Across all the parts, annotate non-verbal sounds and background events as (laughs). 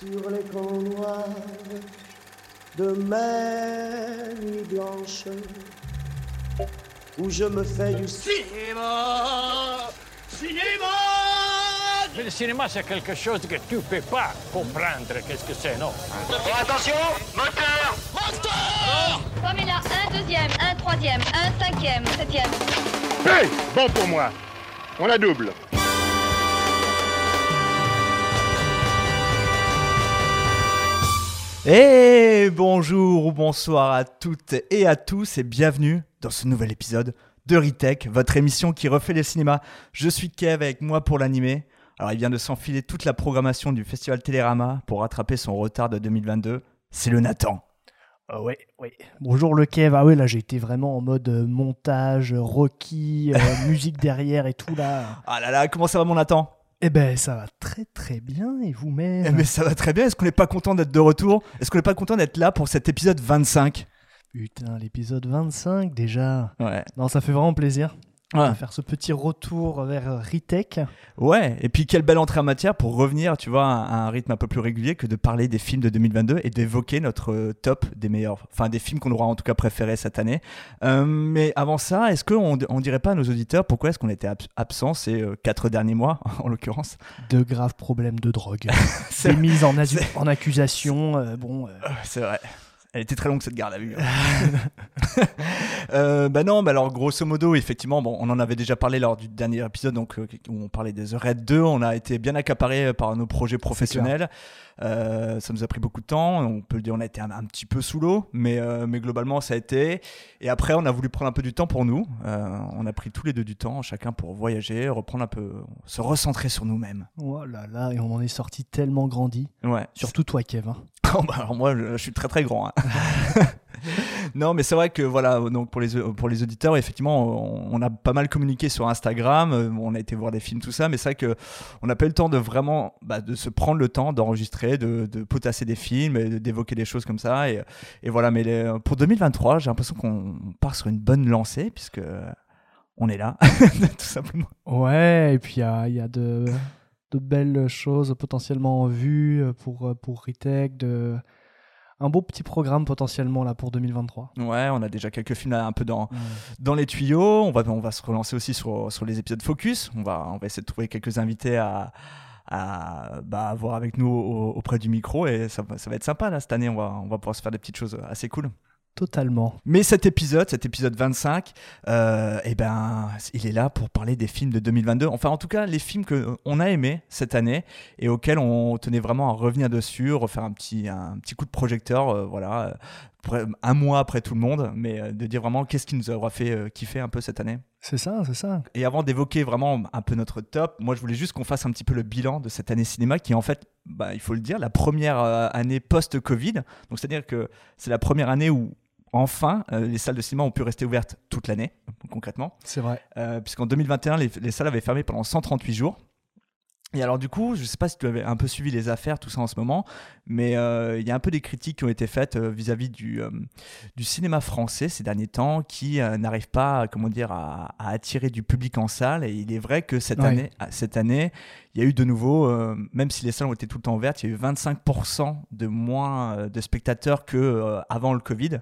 sur les camps noirs de mes nuits blanches où je me fais du Cinéma Cinéma Mais le cinéma, c'est quelque chose que tu peux pas comprendre. Qu'est-ce que c'est, non? Attention Moteur Comme il a un deuxième, un troisième, un cinquième, septième. Hey Bon pour moi. On la double. Et bonjour ou bonsoir à toutes et à tous et bienvenue dans ce nouvel épisode de Retech, votre émission qui refait les cinémas. Je suis Kev avec moi pour l'animer. Alors il vient de s'enfiler toute la programmation du festival Télérama pour rattraper son retard de 2022. C'est le Nathan. Ah ouais, ouais. Bonjour le Kev. Ah ouais, là j'ai été vraiment en mode euh, montage, euh, Rocky, euh, (laughs) musique derrière et tout là. Ah là là, comment ça va mon Nathan? Eh ben ça va très très bien. Et Eh, vous-même Mais ça va très bien, est-ce qu'on n'est pas content d'être de retour? Est-ce qu'on n'est pas content d'être là pour cet épisode 25 Putain, l'épisode 25 déjà. Ouais. Non, ça fait vraiment plaisir Ouais. faire ce petit retour vers euh, Ritech. Ouais, et puis quelle belle entrée en matière pour revenir, tu vois, à un rythme un peu plus régulier que de parler des films de 2022 et d'évoquer notre euh, top des meilleurs, enfin des films qu'on aura en tout cas préférés cette année. Euh, mais avant ça, est-ce qu'on on dirait pas à nos auditeurs pourquoi est-ce qu'on était abs- absent ces euh, quatre derniers mois, (laughs) en l'occurrence? De graves problèmes de drogue. (laughs) C'est mises en, accusation. euh, bon, C'est vrai. Elle était très longue cette garde à vue. hein. (laughs) euh, bah non, bah alors grosso modo, effectivement, bon, on en avait déjà parlé lors du dernier épisode, donc euh, où on parlait des The Red 2. On a été bien accaparé par nos projets professionnels. Euh, ça nous a pris beaucoup de temps. On peut le dire, on a été un, un petit peu sous l'eau, mais euh, mais globalement, ça a été. Et après, on a voulu prendre un peu du temps pour nous. Euh, on a pris tous les deux du temps, chacun pour voyager, reprendre un peu, se recentrer sur nous-mêmes. oh là là, et on en est sorti tellement grandi. Ouais. Surtout toi, Kev. hein. (laughs) Oh, bah, alors moi, je, je suis très très grand. hein. (laughs) (laughs) non, mais c'est vrai que voilà, donc pour les pour les auditeurs, effectivement, on, a pas mal communiqué sur Instagram. euh, On a été voir des films, tout ça, mais c'est vrai que on n'a pas eu le temps de vraiment bah, de se prendre le temps d'enregistrer, de, potasser des films, d'évoquer des choses comme ça. Et, voilà, mais pour 2023, j'ai l'impression qu'on part sur une bonne lancée puisque on est là, (laughs) tout simplement. Ouais, et puis il y a, y a de, de belles choses potentiellement en vue pour, pour Ritech, de, un beau petit programme potentiellement là pour 2023. Ouais, on a déjà quelques films là, un peu dans dans les tuyaux. On va, on va se relancer aussi sur, sur les épisodes Focus. On va, on va essayer de trouver quelques invités à, à bah, avoir avec nous au- auprès du micro et ça, va- ça va être sympa là cette année. On va, on va pouvoir se faire des petites choses assez cool. Totalement. Mais cet épisode, cet épisode 25, euh, eh ben, il est là pour parler des films de 2022. Enfin, en tout cas, les films qu'on a aimés cette année et auxquels on tenait vraiment à revenir dessus, refaire un petit, un petit coup de projecteur, euh, voilà, euh, un mois après tout le monde, mais euh, de dire vraiment qu'est-ce qui nous aura fait euh, kiffer un peu cette année. C'est ça, c'est ça. Et avant d'évoquer vraiment un peu notre top, moi je voulais juste qu'on fasse un petit peu le bilan de cette année cinéma qui est en fait, bah, il faut le dire, la première euh, année post-Covid. Donc c'est-à-dire que c'est la première année où enfin euh, les salles de cinéma ont pu rester ouvertes toute l'année, concrètement. C'est vrai. Euh, Puisqu'en 2021, les, les salles avaient fermé pendant 138 jours. Et alors du coup, je sais pas si tu avais un peu suivi les affaires, tout ça en ce moment, mais euh, il y a un peu des critiques qui ont été faites euh, vis-à-vis du, du cinéma français ces derniers temps, qui n'arrive pas, comment dire, à, à attirer du public en salle. Et il est vrai que cette Ouais. année, ah, cette année, il y a eu de nouveau, euh, même si les salles ont été tout le temps ouvertes, il y a eu 25% de moins de spectateurs que euh, avant le Covid.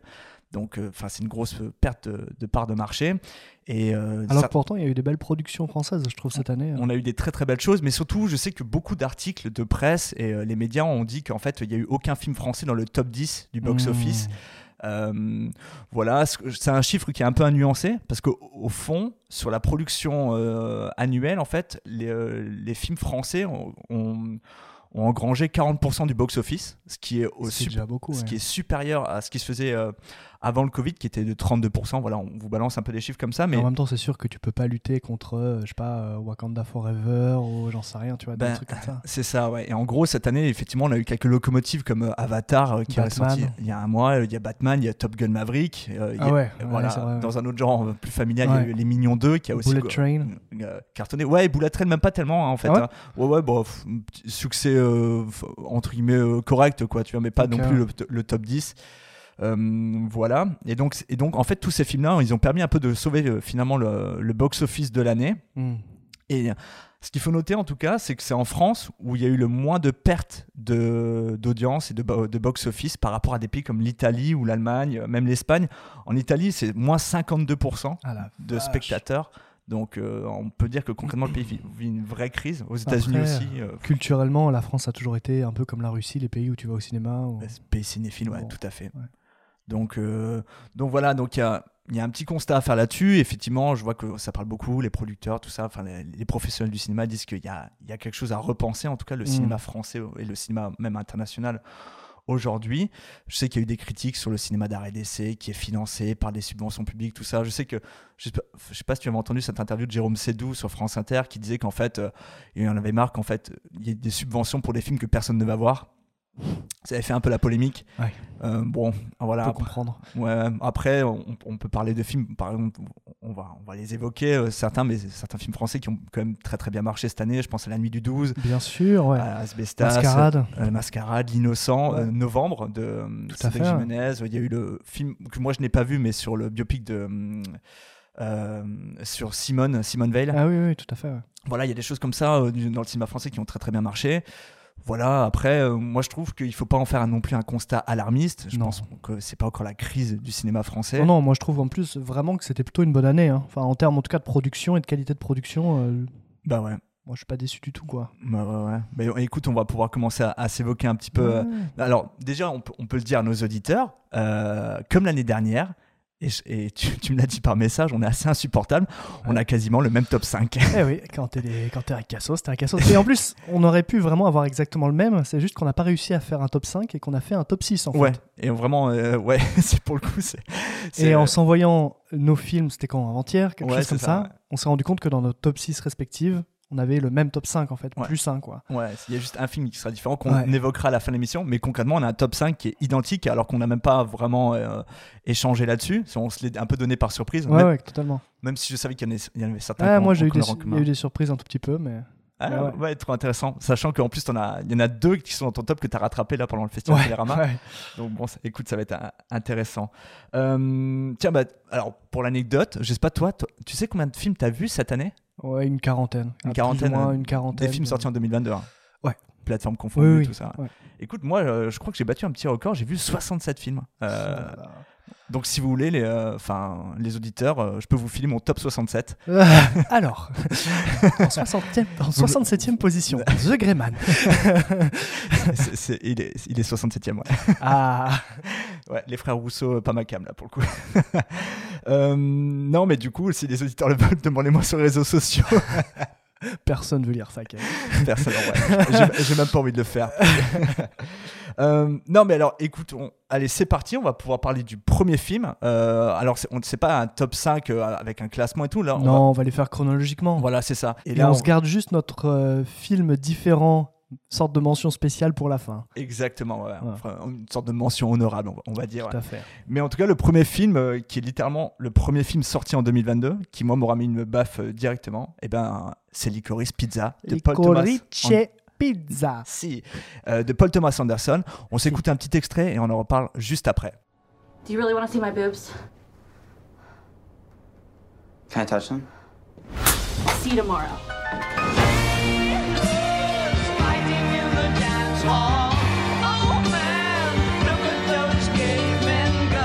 Donc, euh, enfin, c'est une grosse perte de, de part de marché. Et euh, Alors ça- que pourtant, il y a eu des belles productions françaises, je trouve, cette année. hein. on a eu des très très belles choses, mais surtout, je sais que beaucoup d'articles de presse et euh, les médias ont dit qu'en fait, il n'y a eu aucun film français dans le top 10 du Mmh. box-office. Euh, voilà, c'est un chiffre qui est un peu à nuancer parce qu'au au fond, sur la production euh, annuelle, en fait, les, euh, les films français ont, ont- ont engrangé 40% du box-office, ce qui est au sup- déjà beaucoup. ce qui est supérieur à ce qui se faisait euh, avant le Covid, qui était de 32%. Voilà, on vous balance un peu des chiffres comme ça, mais En même temps, c'est sûr que tu peux pas lutter contre, euh, je sais pas, euh, Wakanda Forever ou j'en sais rien, tu vois, Ben, des trucs comme ça. (laughs) C'est ça, ouais. Et en gros, cette année, effectivement, on a eu quelques locomotives comme euh, Avatar qui est Batman. ressorti il y a un mois. Il y a Batman, il y a Top Gun Maverick. euh, a- Ah ouais, ouais, voilà. vrai. Dans un autre genre plus familial, il y a eu Les Mignons 2 qui a aussi Bullet go- Train. euh, cartonné. Ouais, Bullet Train, même pas tellement hein, en fait. Ah ouais hein. ouais, ouais, bon, succès euh, entre guillemets correct, quoi. Tu vois, mais pas non plus le, le top 10. Euh, voilà. Et donc, et donc, en fait, tous ces films-là, ils ont permis un peu de sauver euh, finalement le, le box-office de l'année. Hmm. Et ce qu'il faut noter en tout cas, c'est que c'est en France où il y a eu le moins de pertes de- d'audience et de, bo- de box-office par rapport à des pays comme l'Italie ou l'Allemagne, même l'Espagne. En Italie, c'est moins 52% Ah de spectateurs. Donc euh, on peut dire que concrètement le pays vit, vit une vraie crise. Aux États-Unis aussi. euh, Culturellement, la France a toujours été un peu comme la Russie, les pays où tu vas au cinéma. c'est pays cinéphile, ouais, Bon, tout à fait. ouais. Donc, euh, donc voilà, donc il y a, y a un petit constat à faire là-dessus. Effectivement, je vois que ça parle beaucoup, les producteurs, tout ça, enfin les, les professionnels du cinéma disent qu'il y a, y a quelque chose à repenser, en tout cas le Mm. cinéma français et le cinéma même international aujourd'hui. Je sais qu'il y a eu des critiques sur le cinéma d'art et d'essai qui est financé par des subventions publiques, tout ça. Je sais que, je sais pas, je sais pas si tu avais entendu cette interview de Jérôme Sédou sur France Inter qui disait qu'en fait, euh, il en avait marre qu'en fait, il y ait des subventions pour des films que personne ne va voir. Ça avait fait un peu la polémique. Ouais. Euh, bon, voilà. Après- comprendre. Ouais, après, on, on peut parler de films, par exemple, on va, on va les évoquer, euh, certains, mais certains films français qui ont quand même très très bien marché cette année. Je pense à La Nuit du 12, Bien sûr, ouais. à Asbestas, Mascarade. euh, Mascarade, L'Innocent, Ouais. Novembre de Tout à fait. Jimenez. Il y a eu le film que moi je n'ai pas vu, mais sur le biopic de. euh, sur Simone, Simone Veil. Ah oui, oui, tout à fait. ouais. Voilà, il y a des choses comme ça euh, dans le cinéma français qui ont très très bien marché. Voilà, après, euh, moi je trouve qu'il faut pas en faire non plus un constat alarmiste. Je Non. pense que c'est pas encore la crise du cinéma français. Non, non, moi je trouve en plus vraiment que c'était plutôt une bonne année. hein. Enfin, en termes en tout cas de production et de qualité de production, euh, Bah ouais. moi je suis pas déçu du tout, quoi. Bah ouais, ouais. Écoute, on va pouvoir commencer à, à s'évoquer un petit peu. euh, Ouais. Alors, déjà, on peut, on peut le dire à nos auditeurs, euh, comme l'année dernière, et, tu, tu me l'as dit par message, on est assez insupportable, on a quasiment le même top 5. (laughs) Eh oui, quand t'es des- quand t'es à Cassos, t'es à Cassos. Et en plus, on aurait pu vraiment avoir exactement le même, c'est juste qu'on n'a pas réussi à faire un top 5 et qu'on a fait un top 6 en fait. ouais, et vraiment, euh, ouais, (laughs) c'est pour le coup, c'est. c'est, Et euh, en s'envoyant nos films, c'était quand Avant-hier, quelque Ouais, chose comme ça, ça, on s'est rendu compte que dans nos top 6 respectives, on avait le même top 5 en fait, Ouais. plus 1 quoi. Ouais, il y a juste un film qui sera différent qu'on Ouais. évoquera à la fin de l'émission, mais concrètement, on a un top 5 qui est identique alors qu'on n'a même pas vraiment euh, échangé là-dessus. On se l'est un peu donné par surprise, Ouais, même, ouais, totalement. même si je savais qu'il y en avait, il y en avait certains. Ah, moi j'ai eu, des, y a eu des surprises un tout petit peu, mais. Ah, Ouais, ouais, ouais. trop intéressant. Sachant qu'en plus, as- il y en a deux qui sont dans ton top que tu as rattrapé là pendant le festival Télérama. ouais. Donc bon, ça- écoute, ça va être intéressant. Euh, tiens, bah, alors pour l'anecdote, je sais pas toi, toi, tu sais combien de films t'as vu cette année? Ouais, une quarantaine. Une ou quarantaine, moins euh, une quarantaine. Des films sortis en 2022. hein. Ouais. Plateforme confondue, Oui, oui, tout ça. ouais. Écoute, moi, euh, je crois que j'ai battu un petit record. J'ai vu 67 films. Euh, donc si vous voulez, les, euh, les auditeurs, euh, je peux vous filer mon top 67. (laughs) Alors, (laughs) en, 60e, en 67e position, (laughs) The Greyman. C'est- c'est- il, est, il est 67e, ouais. Ah, Ouais, les frères Rousseau, euh, pas ma cam là pour le coup. Euh, non, mais du coup, si les auditeurs le veulent, demandez-moi sur les réseaux sociaux. personne veut lire ça. Personne, ouais. J'ai- J'ai même pas envie de le faire. Euh, non, mais alors, écoute, on- allez, c'est parti. On va pouvoir parler du premier film. Euh, alors, on ne sait pas un top 5 euh, avec un classement et tout. Là, on Non, va- on va les faire chronologiquement. Voilà, c'est ça. Et, là, on, on- se garde juste notre euh, film différent, sorte de mention spéciale pour la fin. Exactement, ouais. Ouais. Enfin, une sorte de mention honorable, on va- dire. Tout à fait. Mais en tout cas, le premier film, euh, qui est littéralement le premier film sorti en 2022, qui moi m'aura mis une baffe euh, directement, et ben, c'est Licorice Pizza de Paul Thomas. Pizza. Si, euh, de Paul Thomas Anderson. On s'écoute un petit extrait et on en reparle juste après. Do you really want to see my boobs? Can I touch them? See you tomorrow.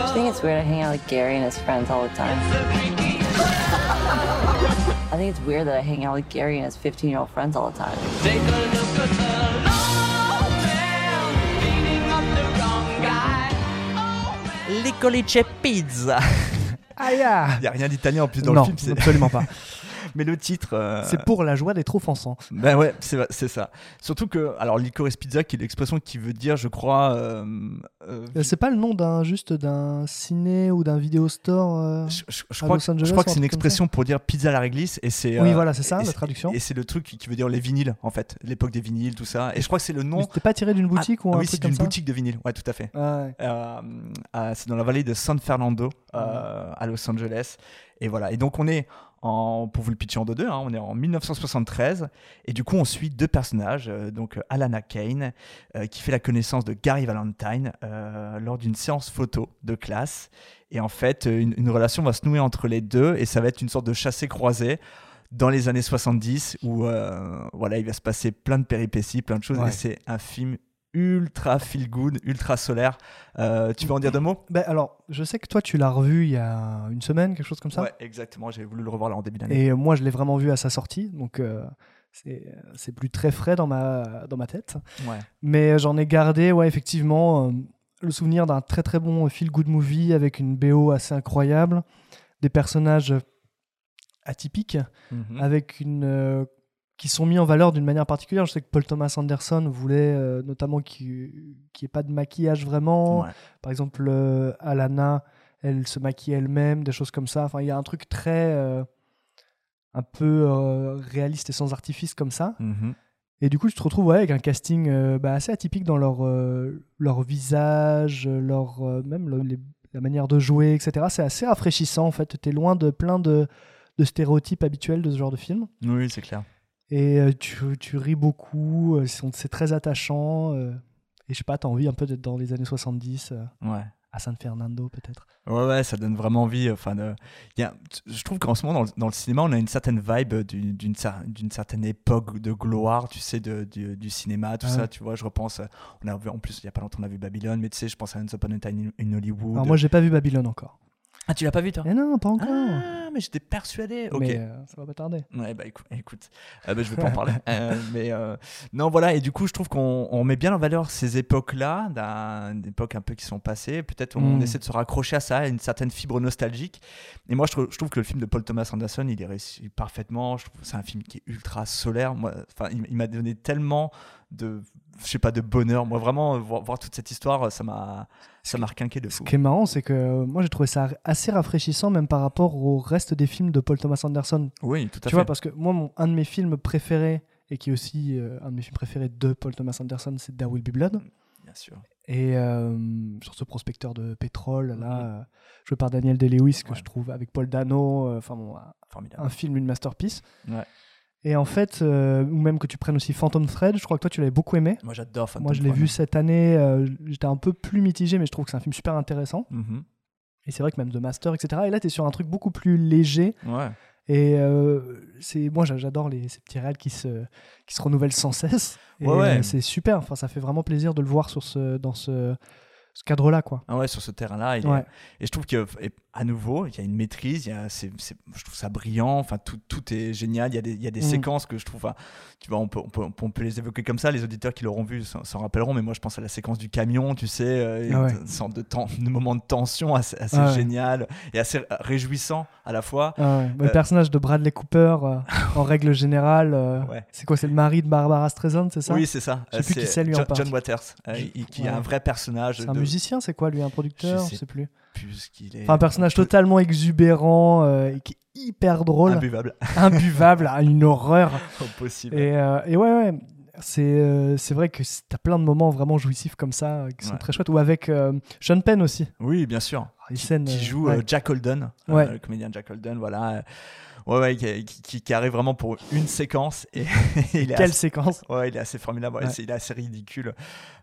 I think it's weird I hang out with Gary and his friends all the time. I think it's weird that I hang out with Gary and his 15 year old friends all the time. Licorice Pizza. Aïe ah. Il n'y a rien d'italien en plus dans Non, le film. c'est- absolument pas. (laughs) (laughs) Mais le titre. euh, C'est pour la joie d'être offensant. Ben ouais, c'est c'est ça. Surtout que, alors, Licorice Pizza, qui est l'expression qui veut dire, je crois. euh, euh, C'est pas le nom d'un juste d'un ciné ou d'un vidéo store je, je- je à crois, Los que- Angeles je crois que c'est une expression pour dire pizza à la réglisse et c'est Oui, voilà, c'est ça, la traduction. et c'est le truc qui, veut dire les vinyles en fait l'époque des vinyles tout ça et je crois que c'est le nom C'était pas tiré d'une boutique Ah, ou un oui truc c'est d'une boutique de vinyle ouais tout à fait Ah ouais. C'est dans la vallée de San Fernando à Los Angeles et voilà et donc on est en, pour vous le pitcher en deux deux hein, on est en 1973 et du coup on suit deux personnages euh, donc euh, Alana Kane euh, qui fait la connaissance de Gary Valentine euh, lors d'une séance photo de classe et en fait une, une relation va se nouer entre les deux et ça va être une sorte de chassé croisé dans les années 70 où voilà, il va se passer plein de péripéties, plein de choses. Ouais. Et c'est un film ultra feel good, ultra solaire. Euh, tu veux en dire deux mots? Ben, alors, je sais que toi, tu l'as revu il y a une semaine, quelque chose comme ça? Ouais, exactement. J'ai voulu le revoir là en début d'année. Et euh, moi, je l'ai vraiment vu à sa sortie, donc euh, c'est plus très frais dans ma, dans ma tête. Ouais. Mais euh, j'en ai gardé, ouais, effectivement, euh, le souvenir d'un très très bon feel-good movie avec une BO assez incroyable, des personnages atypiques, Mhm. avec une. Qui sont mis en valeur d'une manière particulière. Je sais que Paul Thomas Anderson voulait euh, notamment qu'il n'y ait pas de maquillage vraiment. Ouais. Par exemple, euh, Alana, elle se maquille elle-même, des choses comme ça. Enfin, il y a un truc très. euh, un peu réaliste et sans artifice comme ça. Mhm. Et du coup, tu te retrouves ouais, avec un casting bah, assez atypique dans leur, leur visage, leur, même le- les- la manière de jouer, etc. C'est assez rafraîchissant en fait. Tu es loin de plein de, de stéréotypes habituels de ce genre de film. Oui, c'est clair. Et euh, tu, tu ris beaucoup, euh, c'est très attachant. euh, et je sais pas, tu as envie un peu d'être dans les années 70, euh, Ouais. à San Fernando peut-être? Ouais, ouais, ça donne vraiment envie. Enfin, il y a... Je trouve qu'en ce moment, dans le, dans le cinéma, on a une certaine vibe du- d'une cer- d'une certaine époque de gloire, tu sais, de, du, du cinéma, tout Ah ça. ouais. Tu vois, je repense. euh, On a vu, en plus, il y a pas longtemps, on a vu Babylone, mais tu sais, je pense à Once Upon a Time in in Hollywood. Alors moi, j'ai pas vu Babylone encore. Ah, tu l'as pas vu, toi Eh non, pas encore. Ah, mais j'étais persuadé. Ok. Mais euh, ça va pas tarder. Ouais, bah écoute, écoute. Euh, bah, je vais pas en parler. (laughs) Euh, mais euh, non, voilà, et du coup, je trouve qu'on on met bien en valeur ces époques-là, d'époques un peu qui sont passées. Peut-être on Mm. essaie de se raccrocher à ça, à une certaine fibre nostalgique. Et moi, je trouve, je trouve que le film de Paul Thomas Anderson, il est réussi parfaitement. C'est un film qui est ultra solaire. Moi, enfin, il, il m'a donné tellement de, je sais pas, de bonheur. Moi, vraiment, voir, voir toute cette histoire, ça m'a, ça m'a requinqué de Ce fou. qui est marrant, c'est que euh, moi j'ai trouvé ça assez rafraîchissant, même par rapport au reste des films de Paul Thomas Anderson. Oui, tout à Tu fait. vois, parce que moi, mon, un de mes films préférés, et qui est aussi euh, un de mes films préférés de Paul Thomas Anderson, c'est There Will Be Blood. Bien sûr. Et euh, sur ce prospecteur de pétrole, là, euh, joué par Daniel Day-Lewis, que Ouais. je trouve avec Paul Dano, enfin bon, un- Formidable. un film, une masterpiece. Ouais. Et en fait, euh, ou même que tu prennes aussi Phantom Thread, je crois que toi tu l'avais beaucoup aimé. Moi, j'adore Phantom Moi je l'ai vu cette année, euh, j'étais un peu plus mitigé, mais je trouve que c'est un film super intéressant. Mhm. Et c'est vrai que même The Master, etc. Et là, tu es sur un truc beaucoup plus léger. Ouais. Et euh, c'est moi, j'a- j'adore ces petits réels qui se, qui se renouvellent sans cesse. Et, Ouais, ouais. c'est super. Enfin, ça fait vraiment plaisir de le voir sur ce, dans ce, ce cadre-là, quoi. Ah ouais, sur ce terrain-là. est- Ouais. Et je trouve que, et à nouveau, il y a une maîtrise, il y a, c'est, c'est- je trouve ça brillant, enfin, tout, tout est génial. Il y a des, il y a des Mm. séquences que je trouve, enfin, tu vois, on peut, on, peut, on peut les évoquer comme ça, les auditeurs qui l'auront vu s'en, rappelleront, mais moi je pense à la séquence du camion, tu sais, euh, Ah ouais. une sorte de, temps, de moment de tension assez, assez Ah ouais. génial et assez réjouissant à la fois. Ah ouais. Le Euh, personnage de Bradley Cooper, euh, (laughs) en règle générale, euh, c'est quoi C'est le mari de Barbara Streisand, c'est ça? Oui, c'est ça. Je sais plus qui c'est, lui, en John, partie. John Waters, qui est un vrai personnage. C'est un de- musicien, c'est quoi lui Un producteur? Je Je sais sais plus. plus qu'il est. Enfin, un personnage peu totalement exubérant euh, et qui est hyper drôle, Imbuvable. (laughs) imbuvable, à une horreur. (laughs) Impossible. Et, euh, et ouais, ouais, c'est euh, vrai que t'as plein de moments vraiment jouissif comme ça euh, qui sont Ouais. très chouettes. Ou avec Sean Penn aussi. Oui, bien sûr. Les qui, scènes, qui joue ouais. Jack Holden, Ouais. le comédien Jack Holden, voilà. Ouais, ouais, qui, qui- qui arrive vraiment pour une séquence et, (laughs) il est Quelle assez, séquence? Ouais, il est assez formidable, ouais, il est assez ridicule.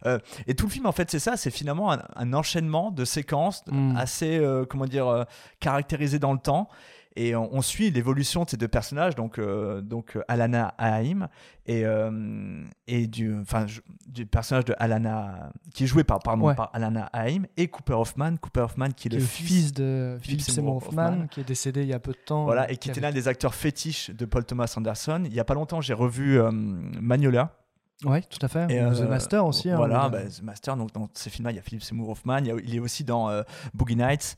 Euh, et tout le film, en fait, c'est ça, c'est finalement un, un enchaînement de séquences Mm. assez, euh, comment dire, euh, caractérisées dans le temps. Et on, on suit l'évolution de ces deux personnages, donc, euh, donc euh, Alana Haim et, euh, et du, enfin, du personnage de Alana, qui est joué par, pardon, Ouais. par Alana Haim, et Cooper Hoffman. Cooper Hoffman, qui est Qui le est fils de Philip Seymour Hoffman, Hoffman. qui est décédé il y a peu de temps. Voilà, et qui était l'un des acteurs fétiches de Paul Thomas Anderson. Il y a pas longtemps, j'ai revu Magnolia. Ouais, tout à fait. Et, The Master aussi. hein, Voilà, bah, The Master. Donc dans ces films-là, il y a Philip Seymour Hoffman. Il, y a- il est aussi dans euh, Boogie Nights.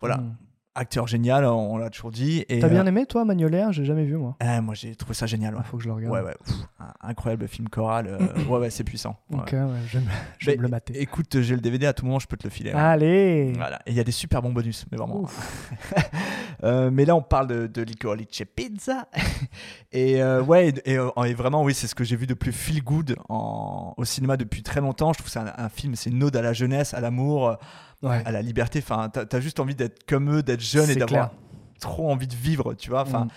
Voilà, Mm. Acteur génial, on l'a toujours dit. T'as bien euh, aimé toi, Magnolia J'ai jamais vu moi. ah, Moi, j'ai trouvé ça génial. Ouais, Il faut que je le regarde. ouais, ouais, pff, incroyable film choral. euh, (coughs) ouais, ouais, c'est puissant. Ok, ouais, je vais me, le mater. Écoute, j'ai le DVD à tout moment, je peux te le filer. hein. Allez Voilà, et il y a des super bons bonus, mais vraiment. (laughs) Euh, mais là, on parle de, de Licorice Pizza. (laughs) et ouais, et, et, et vraiment, oui, c'est ce que j'ai vu de plus feel good en, au cinéma depuis très longtemps. Je trouve que c'est un, un film, c'est une ode à la jeunesse, à l'amour, Ouais. à la liberté. Enfin, t'as as juste envie d'être comme eux, d'être jeune et d'avoir trop envie de vivre, tu vois. Enfin. Mm.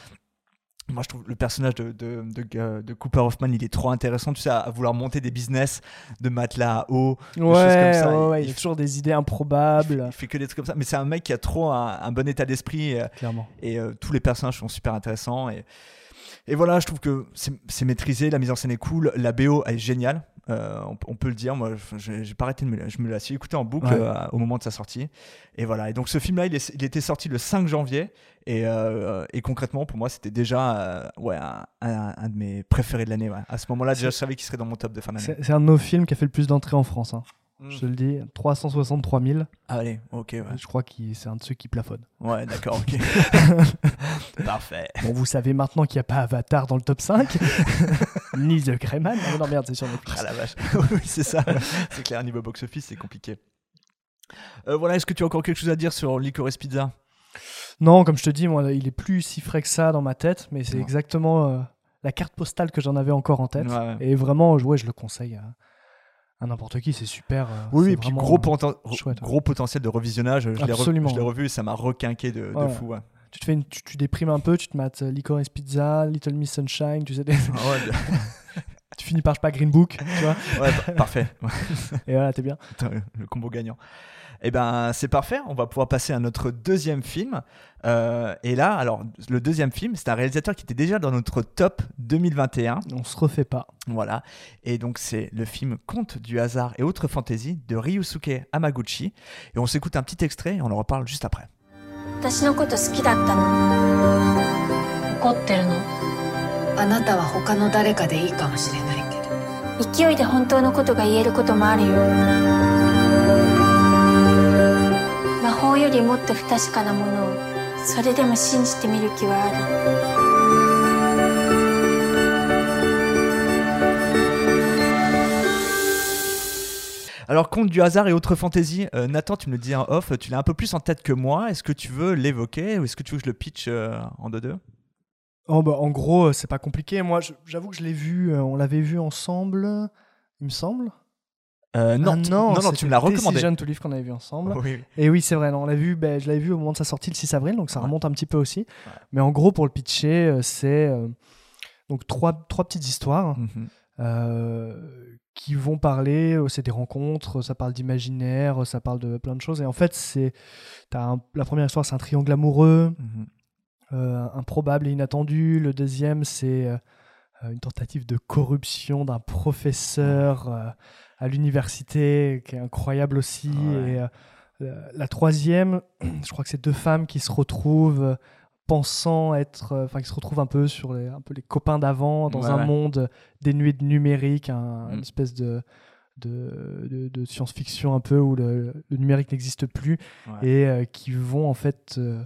Moi, je trouve le personnage de, de, de, de Cooper Hoffman, il est trop intéressant, tu sais, à, à vouloir monter des business de matelas à eau, choses comme ça. ouais, il, il y a toujours des idées il improbables. il fait que des trucs comme ça. Mais c'est un mec qui a trop un, un bon état d'esprit. euh, Clairement. et euh, tous les personnages sont super intéressants et Et voilà, je trouve que c'est c'est maîtrisé, la mise en scène est cool, la BO est géniale. Euh, on, on peut le dire, moi je- j'ai pas arrêté de me, je me la suis écouté en boucle Ouais. euh, au moment de sa sortie. Et voilà, et donc ce film-là, il, était sorti le 5 janvier. Et, euh, et concrètement, pour moi, c'était déjà ouais, un, un- un de mes préférés de l'année. ouais. À ce moment-là, déjà, je savais qu'il serait dans mon top de fin d'année. C'est c'est un de nos films qui a fait le plus d'entrées en France. hein. Mm. Je te le dis, 363 000. Ah, allez, ok, ouais. Je crois que c'est un de ceux qui plafonne. Ouais, d'accord, ok. (laughs) Parfait. Bon, vous savez maintenant qu'il n'y a pas Avatar dans le top 5, (laughs) ni The Greyman. Ah, non, merde, c'est sur Netflix. Ah la vache. (laughs) oui, c'est ça. C'est clair, niveau box-office, c'est compliqué. Euh, voilà, est-ce que tu as encore quelque chose à dire sur Licorice Pizza? Non, comme je te dis, moi, il est plus si frais que ça dans ma tête, mais c'est exactement euh, la carte postale que j'en avais encore en tête. Ouais, ouais. Et vraiment, ouais, je le conseille à, à n'importe qui, c'est super. euh, Oui, et puis gros, ouais. potentiel de revisionnage. Je l'ai re- Absolument. je l'ai revu et ça m'a requinqué de, fou. ouais. Tu, te fais une- tu, tu déprimes un peu, tu te mates euh, Licorice Pizza, Little Miss Sunshine, tu sais, des- Ah (laughs) tu finis par, je sais pas, Green Book, tu vois, Ouais, pa- parfait. et voilà, t'es bien. Putain, le combo gagnant. Eh ben, c'est parfait. On va pouvoir passer à notre deuxième film. Euh, et là, alors, le deuxième film, c'est un réalisateur qui était déjà dans notre top 2021. On se refait pas. Voilà. Et donc, c'est le film Conte du hasard et autres fantaisies de Ryusuke Hamaguchi. Et on s'écoute un petit extrait et on en reparle juste après. 私のこと好きだったの怒ってるのあなたは他の誰かでいいかもしれないけど勢いで本当のことが言えることもあるよ 魔法よりもっと不確かなものをそれでも信じてみる気はある Alors, Conte du hasard et autres fantaisies, euh, Nathan, tu me le dis en off, tu l'as un peu plus en tête que moi. Est-ce que tu veux l'évoquer ou est-ce que tu veux que je le pitch euh, en deux deux Oh, bah, en gros, euh, c'est pas compliqué. Moi, je- j'avoue que je l'ai vu, euh, on l'avait vu ensemble, il me semble. Euh, non, Ah tu- non, non, non, tu me l'as recommandé. Decision to Live qu'on avait vu ensemble. Oui, oui. Et oui, c'est vrai, non, on l'a vu, ben, je l'avais vu au moment de sa sortie le 6 avril, donc ça remonte un petit peu aussi. Mais en gros, pour le pitcher, euh, c'est euh, donc trois, trois petites histoires Mhm. qui vont parler, c'est des rencontres, ça parle d'imaginaire, ça parle de plein de choses. Et en fait, c'est la première histoire, c'est un triangle amoureux, Mhm. improbable et inattendu. Le deuxième, c'est une tentative de corruption d'un professeur à l'université, qui est incroyable aussi. Ouais. Et euh, la- troisième, (clears throat) je crois que c'est deux femmes qui se retrouvent euh, pensant être, euh, enfin qui se retrouvent un peu sur les, un peu les copains d'avant dans Ouais, un ouais. monde dénué de numérique, un- Mm. une espèce de de, de- de science-fiction un peu où le, le numérique n'existe plus et euh, qui vont en fait euh,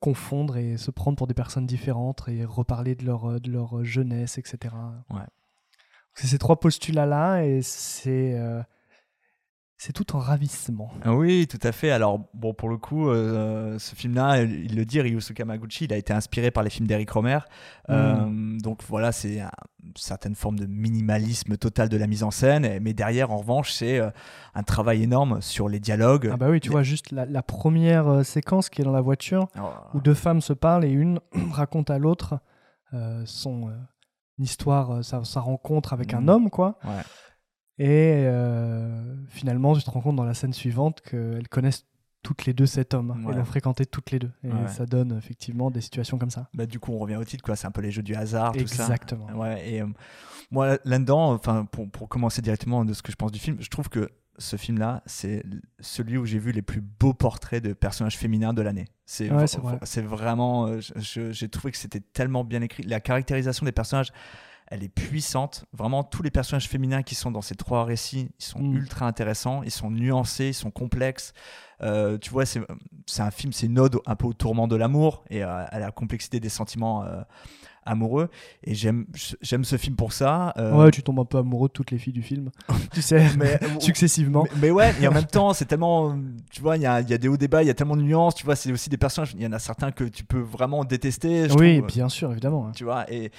confondre et se prendre pour des personnes différentes et reparler de leur, de leur jeunesse, etc. Ouais. C'est ces trois postulats-là et c'est euh, c'est tout en ravissement. Ah Oui, tout à fait. Alors, bon, pour le coup, euh, ce film-là, il le dit, Ryusuke Hamaguchi, il a été inspiré par les films d'Eric Romer. Euh, donc voilà, c'est un- une certaine forme de minimalisme total de la mise en scène. Mais derrière, en revanche, c'est euh, un travail énorme sur les dialogues. Ah bah oui, tu vois, juste la, la première séquence qui est dans la voiture, Oh, où deux femmes se parlent et une (clears throat) raconte à l'autre son euh, histoire, euh, sa, sa rencontre avec un Mhm. homme, quoi. Ouais. Et euh, finalement, tu te rends compte dans la scène suivante qu'elles connaissent toutes les deux cet homme. Ouais. Elles l'ont fréquenté toutes les deux. Et Ouais. ça donne effectivement des situations comme ça. Bah, du coup, on revient au titre, quoi. C'est un peu les jeux du hasard, tout ça. Exactement. Ouais, et euh, moi, là-dedans, enfin, pour, pour commencer directement de ce que je pense du film, je trouve que ce film-là, c'est celui où j'ai vu les plus beaux portraits de personnages féminins de l'année. C'est Ouais, vrai. vraiment. euh, J'ai trouvé que c'était tellement bien écrit. La caractérisation des personnages, elle est puissante. Vraiment, tous les personnages féminins qui sont dans ces trois récits, ils sont Mm. ultra intéressants, ils sont nuancés, ils sont complexes. Euh, tu vois, c'est c'est un film, c'est une ode un peu au tourment de l'amour et à, à la complexité des sentiments euh, amoureux. Et j'aime ce film pour ça. Euh, Ouais, tu tombes un peu amoureux de toutes les filles du film. (laughs) tu sais, mais- (laughs) successivement. mais, mais ouais, et en même temps, c'est tellement. Tu vois, il y a, il y a des hauts débats, il y a tellement de nuances. Tu vois, c'est aussi des personnages. Il y en a certains que tu peux vraiment détester. je oui, trouve. bien sûr, évidemment. hein. Tu vois, et.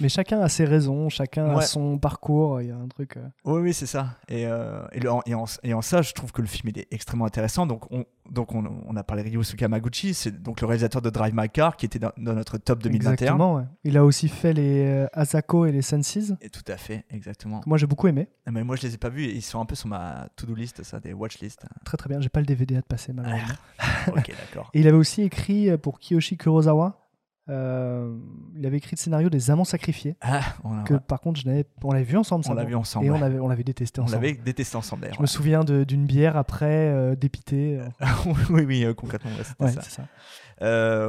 Mais chacun a ses raisons, chacun a son parcours. Il y a un truc. euh, Oui, oui, c'est ça. Et, euh, et, le- et, en, et en ça, je trouve que le film il est extrêmement intéressant. Donc, on, donc on, on a parlé de Ryusuke Hamaguchi, c'est donc le réalisateur de Drive My Car qui était dans, dans notre top 2021. Exactement, ouais. Il a aussi fait les euh, Asako et les Senses. Et tout à fait, exactement. Moi, j'ai beaucoup aimé. Mais moi, je les ai pas vus. et Ils sont un peu sur ma to-do list, ça, des watch list. Très très bien. J'ai pas le DVD à te passer malheureusement. (laughs) ok, d'accord. Et il avait aussi écrit euh, pour Kiyoshi Kurosawa Euh, il avait écrit le scénario des Amants sacrifiés. Ah, on a- que par contre, je on l'avait vu ensemble. On ça, l'a non vu ensemble, Et ouais. on l'avait, on l'avait détesté On ensemble. l'avait détesté ensemble. Je me souviens d'une bière après, euh, dépité. euh. (laughs) oui, oui, euh, concrètement, ouais, c'était Ouais, ça. ça.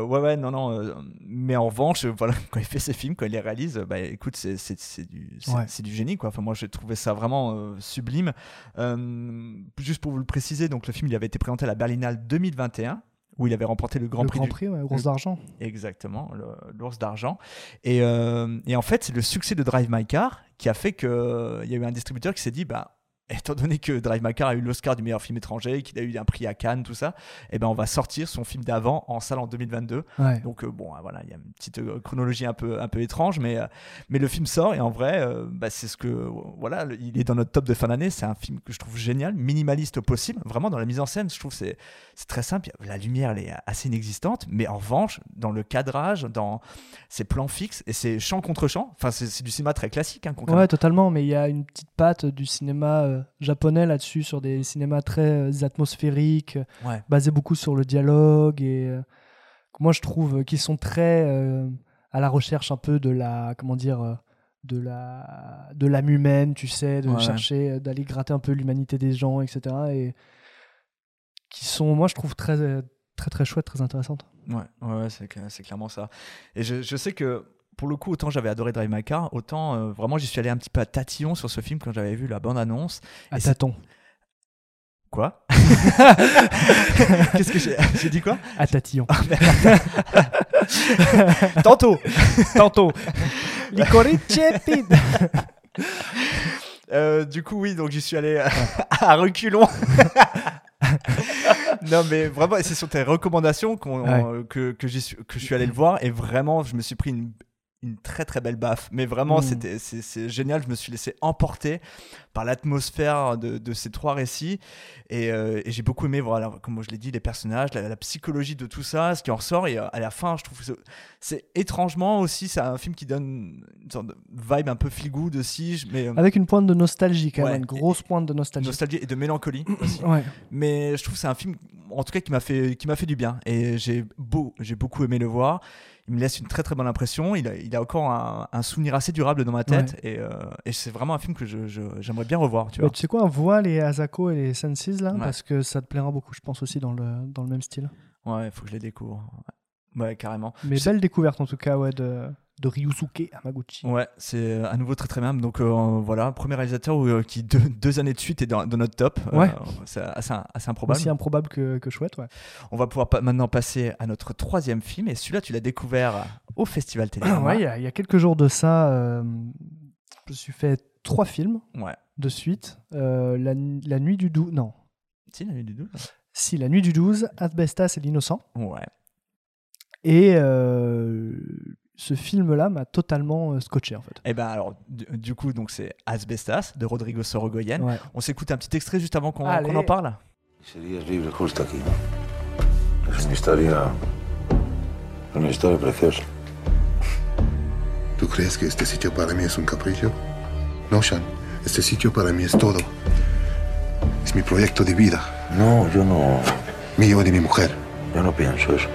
Ouais, ouais, non, non. mais en revanche, voilà, (laughs) quand il fait ses films, quand il les réalise, bah écoute, c'est du, c'est- Ouais. c'est du génie, quoi. Enfin, moi, j'ai trouvé ça vraiment sublime. Juste pour vous le préciser, donc le film, il avait été présenté à la Berlinale 2021 où il avait remporté le Grand Le Prix. Grand du- Prix, ouais, Ours le- d'argent. Exactement, l'ours d'argent. Et, euh, et en fait, c'est le succès de Drive My Car qui a fait qu'il y a eu un distributeur qui s'est dit, bah, étant donné que Drive My Car a eu l'Oscar du meilleur film étranger, qu'il a eu un prix à Cannes, tout ça, et ben on va sortir son film d'avant en salle en 2022. Ouais. Donc euh, bon, euh, voilà, il y a une petite euh, chronologie un peu un peu étrange, mais euh, mais le film sort et en vrai, euh, bah, c'est ce que voilà, le- il est dans notre top de fin d'année. C'est un film que je trouve génial, minimaliste au possible, vraiment dans la mise en scène. Je trouve que c'est c'est très simple. La lumière elle est assez inexistante, mais en revanche, dans le cadrage, dans ses plans fixes et ses champs contre champs, enfin c'est c'est du cinéma très classique. Hein. Ouais, totalement, mais il y a une petite patte du cinéma euh, japonais là-dessus, sur des cinémas très euh, atmosphériques, euh, Ouais. basés beaucoup sur le dialogue, et moi je trouve qu'ils sont très à la recherche un peu de la, comment dire, de la, de l'âme humaine, tu sais, de Ouais. chercher, d'aller gratter un peu l'humanité des gens, etc. Et qui sont, moi je trouve très, très très chouettes, très intéressantes. Ouais, ouais, c'est c'est clairement ça. Et je, je sais que pour le coup, autant j'avais adoré Drive My Car, autant euh, vraiment j'y suis allé un petit peu à tatillon sur ce film quand j'avais vu la bande-annonce. À tâtons. Quoi? (laughs) Qu'est-ce que j'ai dit quoi? À tatillon. Ah. (laughs) Tantôt Tantôt Licorice Euh, du coup, oui, donc j'y suis allé à reculons. (laughs) non, mais vraiment, c'est sur tes recommandations qu'on- Ouais. que, que, j'y suis, que je suis allé le voir et vraiment, je me suis pris une, une très très belle baffe. Mais vraiment, Mm. c'était c'est génial. Je me suis laissé emporter par l'atmosphère de, de ces trois récits et, euh, et j'ai beaucoup aimé, voilà, comme je l'ai dit, les personnages, la, la psychologie de tout ça, ce qui en ressort. Et euh, à la fin, je trouve que c'est- étrangement aussi, c'est un film qui donne une sorte de vibe un peu feel good aussi. je- Mais, euh, Avec une pointe de nostalgie, quand même, une grosse pointe de nostalgie. nostalgie et de mélancolie (clears throat) aussi. Ouais. Mais je trouve que c'est un film, en tout cas, qui m'a fait, qui m'a fait du bien. Et j'ai beau, j'ai beaucoup aimé le voir. Il me laisse une très très bonne impression. Il a, il a encore un, un souvenir assez durable dans ma tête. Et, euh, et c'est vraiment un film que je, je- j'aimerais bien revoir. Tu Bah, vois. tu sais quoi, vois les Asako et les Senses là, Ouais. parce que ça te plaira beaucoup, je pense aussi dans le, dans le même style. Ouais, il faut que je les découvre. Ouais, carrément. Mais Je sais- belle découverte en tout cas, ouais, de, de Ryusuke Hamaguchi. Ouais, c'est euh, à nouveau très très bien. Donc euh, voilà, premier réalisateur euh, qui deux, deux années de suite est dans, dans notre top. Euh, Ouais. c'est assez, assez improbable. Aussi improbable que, que chouette, ouais. On va pouvoir pa- maintenant passer à notre troisième film. Et celui-là, tu l'as découvert au Festival Télérama. ouais, il y, a- il y a quelques jours de ça, je me suis fait trois films Ouais. de suite. La, la nuit du 12, non. Si, la nuit du 12. Si, la nuit du 12, Asbestas et l'innocent. Ouais. Et ce film-là m'a totalement euh, scotché en fait. Et ben alors, du, du coup, donc c'est Asbestas de Rodrigo Sorogoyen. Ouais. On s'écoute un petit extrait juste avant qu'on qu'on en parle. Serías libre justo aquí, ¿no? Es una historia. Una historia preciosa. ¿Tú crees que este sitio para mí es un capricho? No, Sean. Este sitio para mí es todo. Es mi proyecto de vida. No, yo no. Mío y de mi mujer. Yo no pienso eso.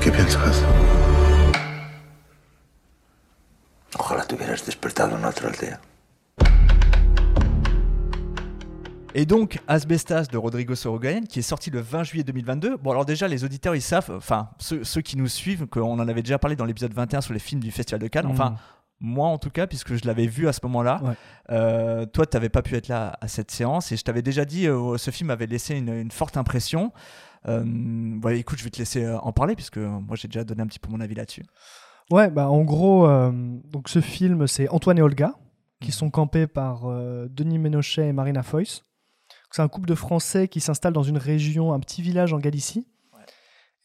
¿Qué piensas? Ojalá te hubieras despertado en otra aldea. Et donc, Asbestas de Rodrigo Sorogoyen, qui est sorti le 20 juillet 2022. Bon, alors déjà, les auditeurs, ils savent, enfin, ceux, ceux qui nous suivent, qu'on en avait déjà parlé dans l'épisode 21 sur les films du Festival de Cannes. Enfin, Mm. moi en tout cas, puisque je l'avais vu à ce moment-là. Ouais. Euh, toi, tu n'avais pas pu être là à cette séance. Et je t'avais déjà dit, euh, ce film avait laissé une, une forte impression. Euh, bon, écoute, je vais te laisser euh, en parler, puisque moi, j'ai déjà donné un petit peu mon avis là-dessus. Ouais, bah en gros, euh, donc ce film, c'est Antoine et Olga, qui sont campés par euh, Denis Ménochet et Marina Foïs. C'est un couple de Français qui s'installe dans une région, un petit village en Galicie.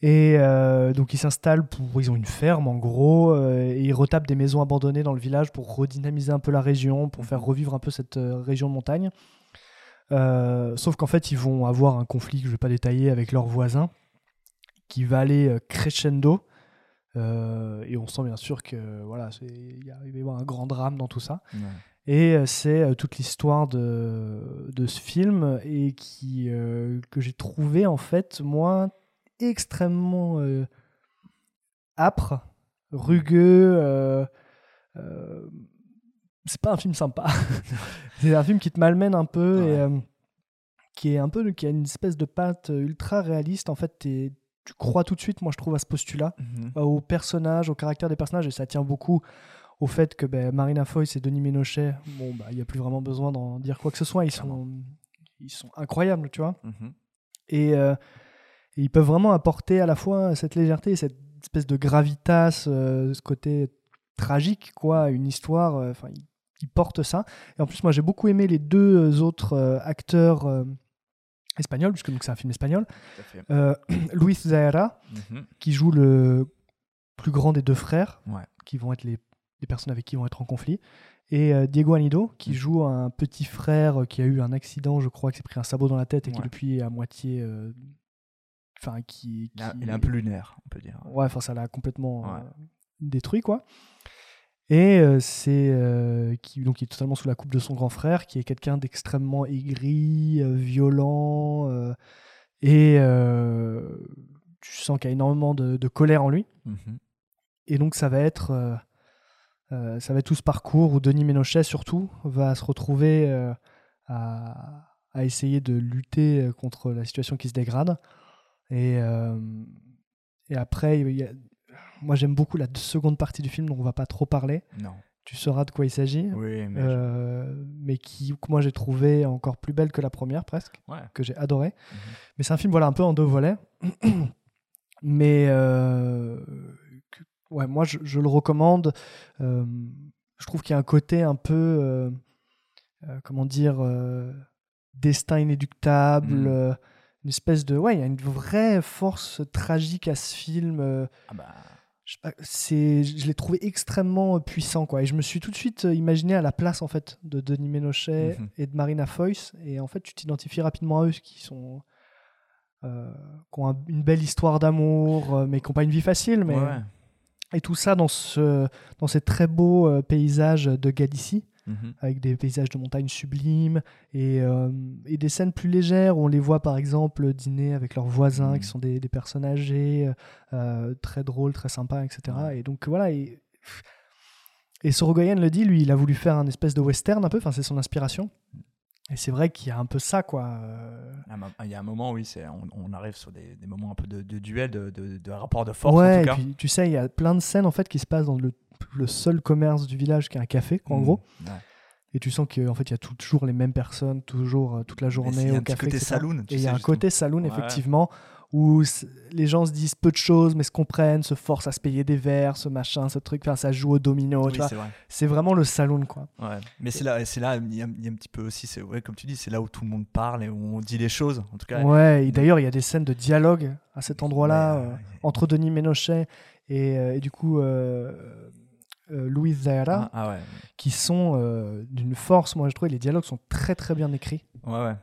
Et euh, donc ils s'installent pour, ils ont une ferme en gros, et ils retapent des maisons abandonnées dans le village pour redynamiser un peu la région, pour faire revivre un peu cette région de montagne. Sauf qu'en fait, ils vont avoir un conflit que je ne vais pas détailler avec leurs voisins, qui va aller crescendo. Euh, et on sent bien sûr que voilà, il y a- y un grand drame dans tout ça. Ouais. Et euh, c'est euh, toute l'histoire de, de ce film et qui euh, que j'ai trouvé en fait moi extrêmement euh, âpre rugueux. euh, c'est pas un film sympa. (laughs) c'est un film qui te malmène un peu et qui est un peu qui a une espèce de patte ultra réaliste. En fait, t'es- tu crois tout de suite, moi je trouve, à ce postulat, Mhm. euh, au personnage, au caractère des personnages, et ça tient beaucoup au fait que ben, Marina Foïs et Denis Ménochet, bon, bah, il n'y a plus vraiment besoin d'en dire quoi que ce soit, ils sont, ils sont incroyables, tu vois. Mhm. Et, euh, et ils peuvent vraiment apporter à la fois cette légèreté, cette espèce de gravitas, euh, ce côté tragique, quoi, une histoire. Enfin, ils, ils portent ça. Et en plus, moi, j'ai beaucoup aimé les deux autres acteurs espagnols, puisque c'est un film espagnol. Euh, (clears throat) Luis Zahara, Mhm. qui joue le plus grand des deux frères, Ouais. qui vont être les, les personnes avec qui ils vont être en conflit. Et euh, Diego Anido, Mm. qui joue un petit frère euh, qui a eu un accident, je crois, qui s'est pris un sabot dans la tête et qui depuis est à moitié. euh, Enfin, qui, Il, est- qui- il est un peu lunaire, on peut dire. Ouais, enfin, ça l'a complètement Ouais. détruit, quoi. Et euh, c'est euh, qui donc il est totalement sous la coupe de son grand frère, qui est quelqu'un d'extrêmement aigri, euh, violent, et tu sens qu'il y a énormément de, de colère en lui. Mhm. Et donc ça va être euh, ça va être tout ce parcours où Denis Ménochet surtout va se retrouver euh, à, à essayer de lutter contre la situation qui se dégrade. Et, euh, et après, il y a- moi j'aime beaucoup la seconde partie du film dont on va pas trop parler. Non. Tu sauras de quoi il s'agit. Oui, mais Euh, mais qui, que moi j'ai trouvé encore plus belle que la première presque, Ouais. que j'ai adoré. Mais c'est un film voilà un peu en deux volets. (clears throat) mais euh, que- ouais, moi je, je le recommande. Euh, je trouve qu'il y a un côté un peu, comment dire, destin inéluctable. Mm. euh, une espèce de ouais, il y a une vraie force tragique à ce film. euh, Ah bah, c'est, je l'ai trouvé extrêmement euh, puissant quoi. Et je me suis tout de suite euh, imaginé à la place en fait de Denis Ménochet Mhm. et de Marina Foïs. Et en fait, tu t'identifies rapidement à eux, qui sont euh, qui ont un- une belle histoire d'amour, mais qui n'ont pas une vie facile. Mais Ouais. et tout ça dans ce dans ces très beaux paysages de Galicie. Mhm. Avec des paysages de montagne sublimes et, euh, et des scènes plus légères où on les voit par exemple dîner avec leurs voisins qui sont des, des personnes âgées, euh, très drôles, très sympas, etc. Et donc voilà. Et, et Sorogoyen le dit, lui, il a voulu faire un espèce de western un peu, enfin c'est son inspiration. Et c'est vrai qu'il y a un peu ça, quoi. euh, Ah, Il y a un moment, oui, c'est, on, on arrive sur des, des moments un peu de, de duel, de, de, de rapport de force ouais, en tout et cas. puis tu sais, il y a plein de scènes en fait qui se passent dans le, le seul commerce du village qui est un café, quoi, en Mm, gros. ouais. Et tu sens qu'en fait, il y a toujours les mêmes personnes, toujours euh, toute la journée c'est- il y a au un café. côté saloon, tu Et il y a un justement. côté saloon, Ouais, effectivement, où les gens se disent peu de choses, mais se comprennent, se forcent à se payer des verres, ce machin, ce truc. Enfin, ça joue au domino. Oui, c'est vrai. C'est vraiment le saloon, quoi. Ouais. Mais c'est là, c'est là, il y, a, il y a un petit peu aussi, c'est ouais, comme tu dis, c'est là où tout le monde parle et où on dit les choses. En tout cas, Ouais, et d'ailleurs, il y a des scènes de dialogue à cet endroit-là, Ouais, euh, entre Denis Ménochet et, euh, et du coup euh, euh, Louis Zahara, Ah, ah ouais. qui sont euh, d'une force. Moi, je trouve les dialogues sont très très bien écrits. Ouais, ouais.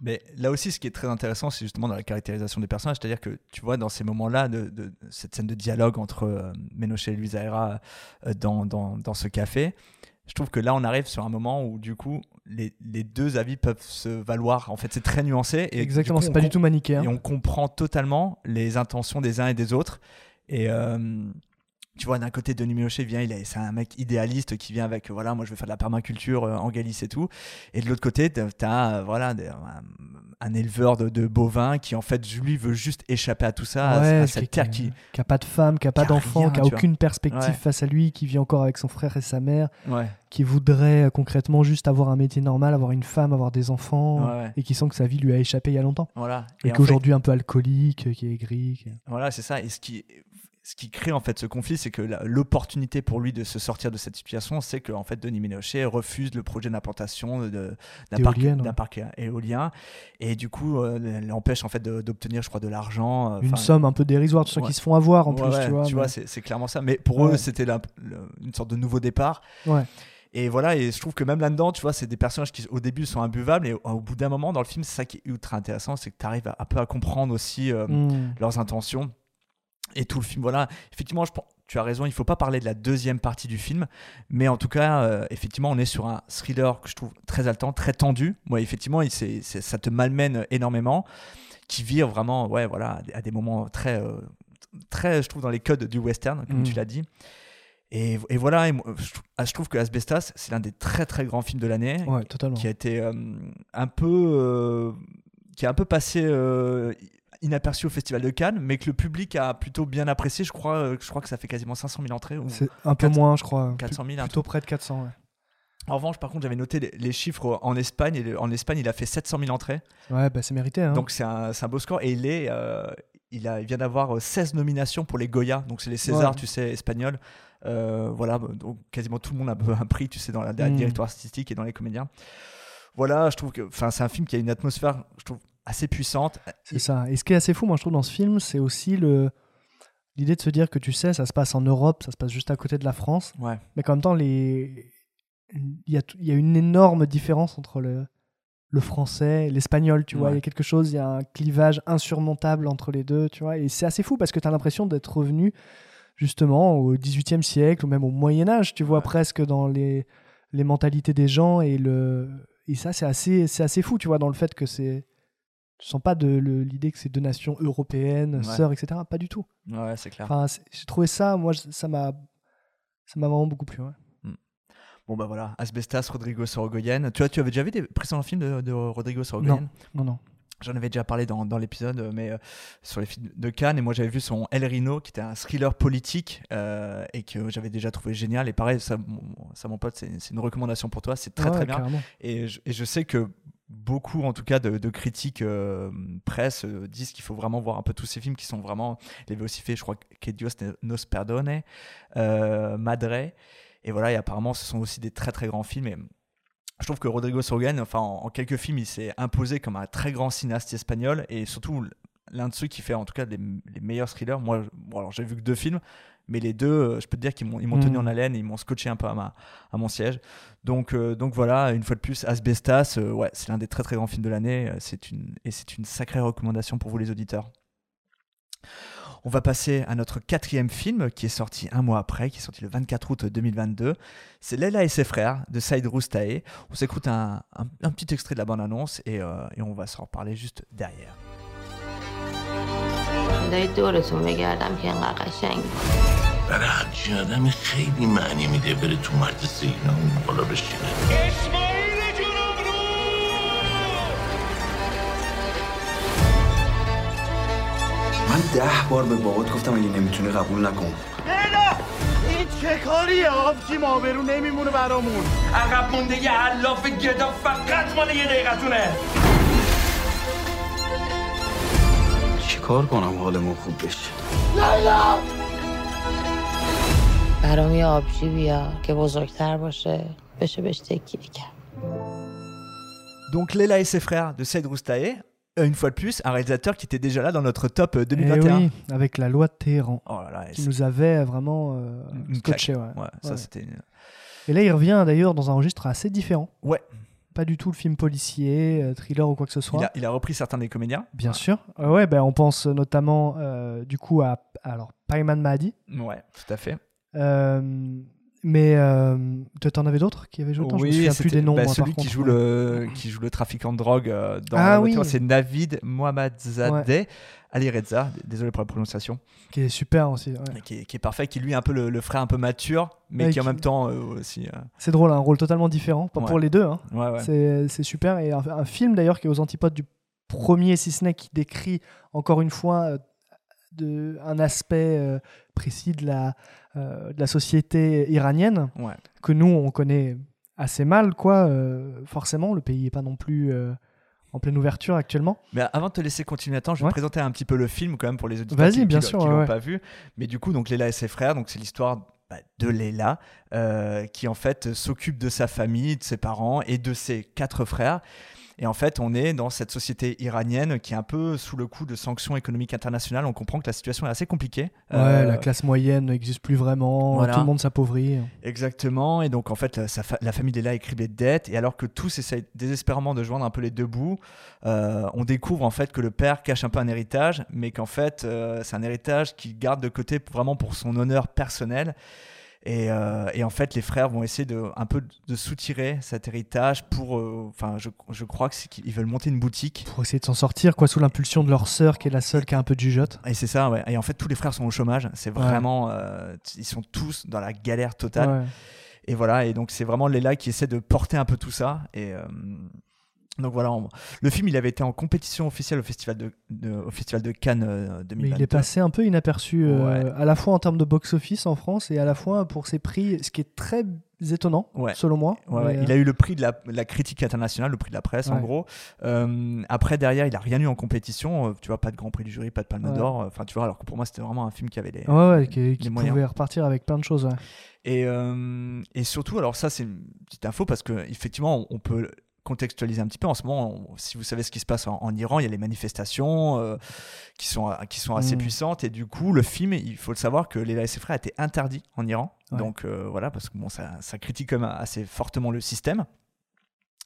Mais là aussi, ce qui est très intéressant, c'est justement dans la caractérisation des personnages. C'est-à-dire que, tu vois, dans ces moments-là, de, de- cette scène de dialogue entre euh, Ménochet et Luisaera euh, dans, dans, dans ce café, je trouve que là, on arrive sur un moment où, du coup, les, les deux avis peuvent se valoir. En fait, c'est très nuancé. Et Exactement, c'est pas du tout manichéen. Et on comprend totalement les intentions des uns et des autres. Et. euh, tu vois, d'un côté, Denis Ménochet vient, il est, c'est un mec idéaliste qui vient avec, voilà, moi je veux faire de la permaculture euh, en Galice et tout. Et de l'autre côté, t'as, t'as, euh, voilà, un, un éleveur de, de bovins qui, en fait, lui veut juste échapper à tout ça, à- Ouais, à, qui- cette qui- terre qui. qui a pas de femme, qui a pas d'enfant, qui a tu vois. aucune perspective Ouais. face à lui, qui vit encore avec son frère et sa mère, Ouais. qui voudrait euh, concrètement juste avoir un métier normal, avoir une femme, avoir des enfants, et qui sent que sa vie lui a échappé il y a longtemps. Voilà. Et, Et qu'aujourd'hui un peu alcoolique, qui est aigri. qui- Voilà, c'est ça. Et ce qui, ce qui crée en fait ce conflit, c'est que l'opportunité pour lui de se sortir de cette situation, c'est que en fait Denis Ménochet refuse le projet d'implantation de- de- d'un parc, ouais. éolien et du coup euh, l'empêche en fait de- d'obtenir, je crois, de l'argent. euh, Une somme un peu dérisoire, tous ceux ouais. qui se font avoir en Ouais, plus, tu vois. mais- c'est, c'est clairement ça. Mais pour eux, c'était une sorte de nouveau départ. Ouais. Et voilà, et je trouve que même là-dedans, tu vois, c'est des personnages qui au début sont imbuvables, et au, au bout d'un moment dans le film, c'est ça qui est ultra intéressant, c'est que tu arrives à, un peu à comprendre aussi euh, Mm. leurs intentions. Et tout le film, voilà. Effectivement, je pense, tu as raison, il faut pas parler de la deuxième partie du film, mais en tout cas, euh, effectivement, on est sur un thriller que je trouve très haletant, très tendu. Moi, effectivement, il, ça te malmène énormément, qui vire vraiment, ouais, voilà, à des- moments très, euh, très, je trouve, dans les codes du western, comme Mm. tu l'as dit. Et, et voilà, et moi, je, trou- je trouve que Asbestas, c'est l'un des très très grands films de l'année. Ouais, totalement. Qui a été euh, un peu. qui a un peu passé inaperçu au Festival de Cannes, mais que le public a plutôt bien apprécié. Je crois, euh, je crois que ça fait quasiment 500 000 entrées. C'est un peu 400 moins, je crois. 400 000, un Plutôt près de 400. ouais. En revanche, par contre, j'avais noté les, chiffres en Espagne. Et en Espagne, il a fait 700 000 entrées. Ouais, bah, c'est mérité. Hein. Donc c'est un, beau score. Et il, est, euh, il, a, il vient d'avoir euh, 16 nominations pour les Goya. Donc c'est les Césars, Ouais. tu sais, espagnols. Euh, voilà, donc quasiment tout le monde a un (laughs) prix, tu sais, dans la, la Mm. directoire artistique et dans les comédiens. Voilà, je trouve que c'est un film qui a une atmosphère, je trouve, assez puissante. C'est ça. Et ce qui est assez fou, moi, je trouve, dans ce film, c'est aussi le l'idée de se dire que tu sais, ça se passe en Europe, ça se passe juste à côté de la France. Ouais. Mais qu'en même temps, les... il, y a, il y a une énorme différence entre le, le français et l'espagnol, tu vois. Il y a quelque chose, il y a un clivage insurmontable entre les deux, tu vois. Et c'est assez fou parce que tu as l'impression d'être revenu justement au XVIIIe siècle ou même au Moyen Âge, tu vois, presque dans les, les mentalités des gens. Et, le... et ça, c'est assez, c'est assez fou, tu vois, dans le fait que c'est... Tu sens pas de l'idée que c'est deux nations européennes, Ouais. sœurs, etc. Pas du tout. Ouais, c'est clair. Enfin, j'ai trouvé ça, moi, ça m'a, ça m'a vraiment beaucoup plu. ouais. Bon, bah voilà, Asbestas, Rodrigo Sorogoyen. Tu vois, tu avais déjà vu des précédents films de, de Rodrigo Sorogoyen? Non, non, non. J'en avais déjà parlé dans, dans l'épisode, euh, mais euh, sur les films de Cannes. Et moi, j'avais vu son El Rino, qui était un thriller politique euh, et que j'avais déjà trouvé génial. Et pareil, ça, mon, ça, mon pote, c'est une recommandation pour toi. C'est très, Ouais, très bien. carrément. Et je, et je sais que beaucoup, en tout cas, de, critiques euh, presse euh, disent qu'il faut vraiment voir un peu tous ces films qui sont vraiment. Aussi fait, je crois, Que Dios nos perdone, euh, Madre. Et voilà, et apparemment, ce sont aussi des très, très grands films. Et je trouve que Rodrigo Sorogoyen, enfin, en, quelques films, il s'est imposé comme un très grand cinéaste espagnol et surtout l'un de ceux qui fait en tout cas les, les meilleurs thrillers. Moi, bon, alors j'ai vu que deux films, mais les deux, euh, je peux te dire qu'ils m'ont ils m'ont tenu Mm. en haleine, et ils m'ont scotché un peu à, ma, à mon siège. Donc, euh, donc voilà, une fois de plus, Asbestas, euh, ouais, c'est l'un des très très grands films de l'année. C'est une et c'est une sacrée recommandation pour vous les auditeurs. On va passer à notre quatrième film qui est sorti un mois après, qui est sorti le 24 août 2022. C'est Leila et ses frères de Saïd Roustaé. On s'écoute un, un- un petit extrait de la bande-annonce et, euh, et on va s'en reparler juste derrière. صدای دورتون بگردم که اینقدر قشنگ. برای هرچی آدمی خیلی معنی میده بره تو مرد سینا اون بالا بشینه. من ده بار به بابات گفتم اگه نمی‌تونی قبول نکن. چه کاریه؟ آبجی آبرو نمیمونه برامون. عقب مونده یه علاف گدا فقط مال یه دقیقتونه. چیکار کنم حالمون خوب بشه لیلا برام یه آبجی بیا که بزرگتر باشه بشه بهش تکیه کرد Donc Leila et ses frères de Saïd Roustaé, euh, une fois de plus, un réalisateur qui était déjà là dans notre top euh, Eh 2021. oui, avec la loi de Téhéran, Oh là là, et qui c'est- nous avait vraiment euh, Une scotché. claque. Ouais. Ouais, ça, Ouais. c'était une- Et là, il revient d'ailleurs dans un registre assez différent. Ouais. Pas du tout le film policier, euh, thriller ou quoi que ce soit. Il a, il a repris certains des comédiens. Bien sûr. Euh, ouais, ben, on pense notamment euh, du coup à alors Payman Mahdi. Ouais, tout à fait. Mais toi, t'en avais d'autres qui avaient joué? Autant Je me souviens plus des noms. bah, moi, celui par qui contre, joue ouais. le qui joue le trafiquant de drogue dans Ah oui. c'est Navid Mohammadzadeh Ali Reza, désolé pour la prononciation, Qui est super aussi. ouais. qui est, qui est parfait, qui lui est un peu le, le frère un peu mature, mais Ouais, qui en qui- même temps euh, aussi. euh, C'est drôle, un rôle totalement différent pour, Ouais. pour les deux. hein. C'est super. Et un, un film d'ailleurs qui est aux antipodes du premier, si ce n'est qui décrit encore une fois euh, de, un aspect euh, précis de la, de la société iranienne que nous on connaît assez mal. quoi. forcément, le pays n'est pas non plus en pleine ouverture actuellement. Mais avant de te laisser continuer, attends, je vais Ouais. présenter un petit peu le film quand même pour les auditeurs qui, qui bien l'ont- sûr, qui ouais, l'ont ouais. pas vu. Mais du coup, donc Léla et ses frères, donc c'est l'histoire bah, de Léla euh, qui en fait s'occupe de sa famille, de ses parents et de ses quatre frères. Et en fait, on est dans cette société iranienne qui est un peu sous le coup de sanctions économiques internationales. On comprend que la situation est assez compliquée. Ouais, Euh, la classe moyenne n'existe plus vraiment, voilà. tout le monde s'appauvrit. Exactement, et donc en fait la, fa- la famille Léla écrit des dettes, et alors que tous essayent désespérément de joindre un peu les deux bouts, euh, on découvre en fait que le père cache un peu un héritage, mais qu'en fait euh, c'est un héritage qu'il garde de côté vraiment pour son honneur personnel. Et, euh, et en fait, les frères vont essayer de un peu de soutirer cet héritage pour. euh, Enfin, je, je crois qu'ils veulent monter une boutique. Pour essayer de s'en sortir, quoi, sous l'impulsion de leur sœur, qui est la seule qui a un peu de jugeote. Et c'est ça, ouais. Et en fait, tous les frères sont au chômage. C'est Ouais. vraiment. euh, ils sont tous dans la galère totale. Ouais. Et voilà, et donc c'est vraiment Leila qui essaie de porter un peu tout ça. Et. Euh, donc voilà, on- le film il avait été en compétition officielle au festival de, de- au festival de Cannes euh, Mais 2022. il est passé un peu inaperçu, euh, à la fois en termes de box-office en France et à la fois pour ses prix, ce qui est très étonnant, Ouais. selon moi. Ouais. Il euh, a eu le prix de la, la critique internationale, le prix de la presse en gros. Euh, après derrière, il a rien eu en compétition. Euh, tu vois, pas de Grand Prix du jury, pas de Palme d'Or. Enfin, tu vois, alors que pour moi, c'était vraiment un film qui avait les, Ouais, ouais, qui, les qui moyens. pouvait repartir avec plein de choses. Et, euh, et surtout, alors ça, c'est une petite info parce que effectivement, on, on peut contextualiser un petit peu. En ce moment, on- si vous savez ce qui se passe en, en Iran, il y a les manifestations euh, qui sont qui sont assez Mm. puissantes. Et du coup, le film, il faut le savoir que Les et ses frères a été interdit en Iran. Ouais. Donc euh, voilà, parce que bon, ça, ça critique quand même assez fortement le système.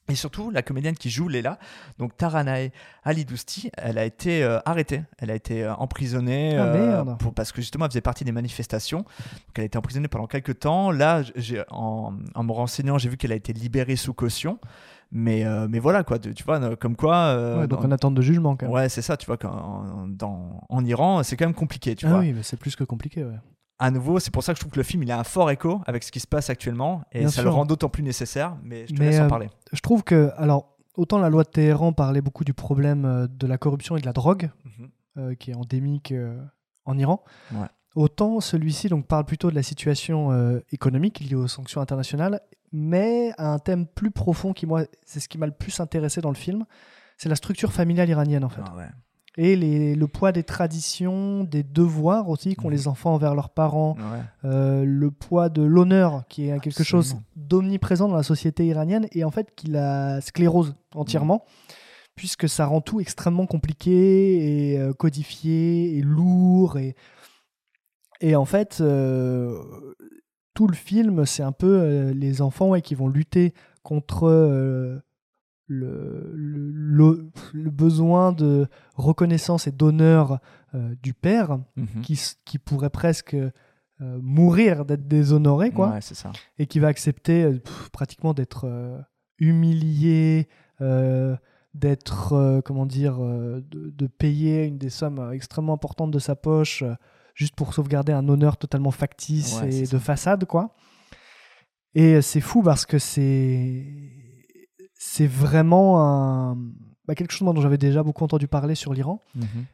Et surtout, la comédienne qui joue Leila, donc Taranae Ali Dousti, elle a été euh, arrêtée. Elle a été euh, emprisonnée Ah, euh, pour- parce que justement, elle faisait partie des manifestations. Donc, elle a été emprisonnée pendant quelques temps. Là, en me renseignant, j'ai vu qu'elle a été libérée sous caution. Mais, euh, mais voilà, quoi, tu vois, euh, comme quoi. euh, Ouais, donc dans- en attente de jugement quand même. Ouais, c'est ça, tu vois, qu'en dans, en Iran, c'est quand même compliqué, tu ah vois. oui, mais c'est plus que compliqué. Ouais. À nouveau, c'est pour ça que je trouve que le film, il a un fort écho avec ce qui se passe actuellement. Et Bien ça sûr. le rend d'autant plus nécessaire. Mais je te Mais, laisse en parler. Je trouve que, alors, autant la loi de Téhéran parlait beaucoup du problème de la corruption et de la drogue, Mhm. qui est endémique en Iran. Ouais. Autant celui-ci donc parle plutôt de la situation euh, économique liée aux sanctions internationales, mais à un thème plus profond qui moi c'est ce qui m'a le plus intéressé dans le film, c'est la structure familiale iranienne en fait. Ah ouais. Et les- le poids des traditions, des devoirs aussi qu'ont les enfants envers leurs parents, Mhm. Ouais. euh, le poids de l'honneur qui est quelque chose d'omniprésent dans la société iranienne et en fait qui la sclérose entièrement, puisque ça rend tout extrêmement compliqué et euh, codifié et lourd. Et, et en fait, euh, tout le film, c'est un peu euh, les enfants ouais, qui vont lutter contre euh, le, le, le- le besoin de reconnaissance et d'honneur euh, du père, Mhm. qui, pourrait presque mourir d'être déshonoré, quoi. Ouais, c'est ça. Et qui va accepter pff, pratiquement d'être humilié, d'être, comment dire, de, de payer une des sommes extrêmement importantes de sa poche juste pour sauvegarder un honneur totalement factice Ouais, et de façade, quoi. Et euh, c'est fou parce que c'est c'est vraiment un, bah, quelque chose dont j'avais déjà beaucoup entendu parler sur l'Iran. Mhm.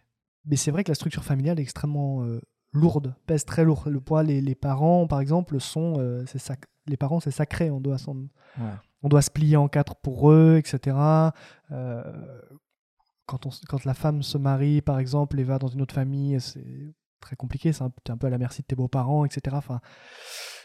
Mais c'est vrai que la structure familiale est extrêmement euh, lourde, pèse très lourd. Le poids, les, les parents, par exemple, sont, euh, sac- les parents, c'est sacré. On doit, Ouais. on doit se plier en quatre pour eux, etc. Euh, quand, on, quand la femme se marie, par exemple, et va dans une autre famille, c'est très compliqué. C'est un, t'es un peu à la merci de tes beaux-parents, etc. Enfin,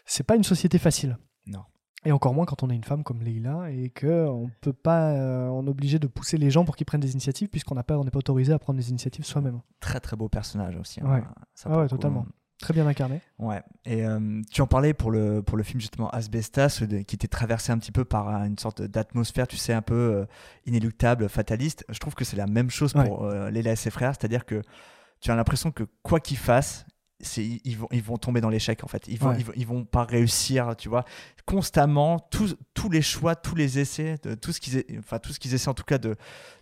c'est pas une société facile. Non. Et encore moins quand on est une femme comme Leila et que on peut pas, euh, on est obligé de pousser les gens pour qu'ils prennent des initiatives puisqu'on n'a pas, on n'est pas autorisé à prendre des initiatives soi-même. Très très beau personnage aussi. hein. Ouais. Ça, Ah ouais, coup, totalement. hein. Très bien incarné. Ouais. Et euh, tu en parlais pour le, pour le film justement Asbestas, qui était traversé un petit peu par euh, une sorte d'atmosphère, tu sais, un peu euh, inéluctable, fataliste. Je trouve que c'est la même chose pour Léla et ses frères, c'est-à-dire que tu as l'impression que quoi qu'ils fassent, c'est, ils, vont, ils vont tomber dans l'échec en fait. Ils vont, Ouais. ils, vont, ils vont pas réussir, tu vois. Constamment, tous, tous les choix, tous les essais, de, tout, ce qu'ils, enfin, tout ce qu'ils essaient en tout cas de,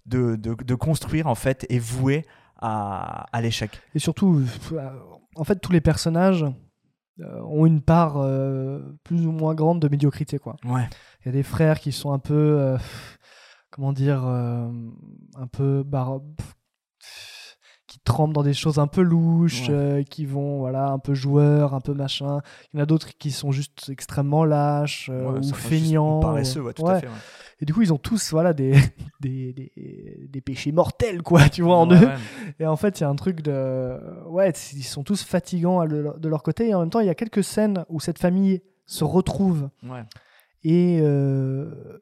de, de, de construire en fait est voué à, à l'échec. Et surtout, en fait, tous les personnages euh, ont une part euh, plus ou moins grande de médiocrité, quoi. Ouais. Il y a des frères qui sont un peu, euh, comment dire, euh, un peu bar- qui trempent dans des choses un peu louches, Ouais. euh, qui vont, voilà, un peu joueurs, un peu machin. Il y en a d'autres qui sont juste extrêmement lâches euh, Ouais, ou feignants. paresseux, ou- ouais, tout à fait. Et du coup, ils ont tous, voilà, des, (laughs) des, des, des péchés mortels, quoi, tu vois, en eux. Et en fait, il y a un truc de. Ouais, ils sont tous fatigants le- de leur côté. Et en même temps, il y a quelques scènes où cette famille se retrouve et. euh,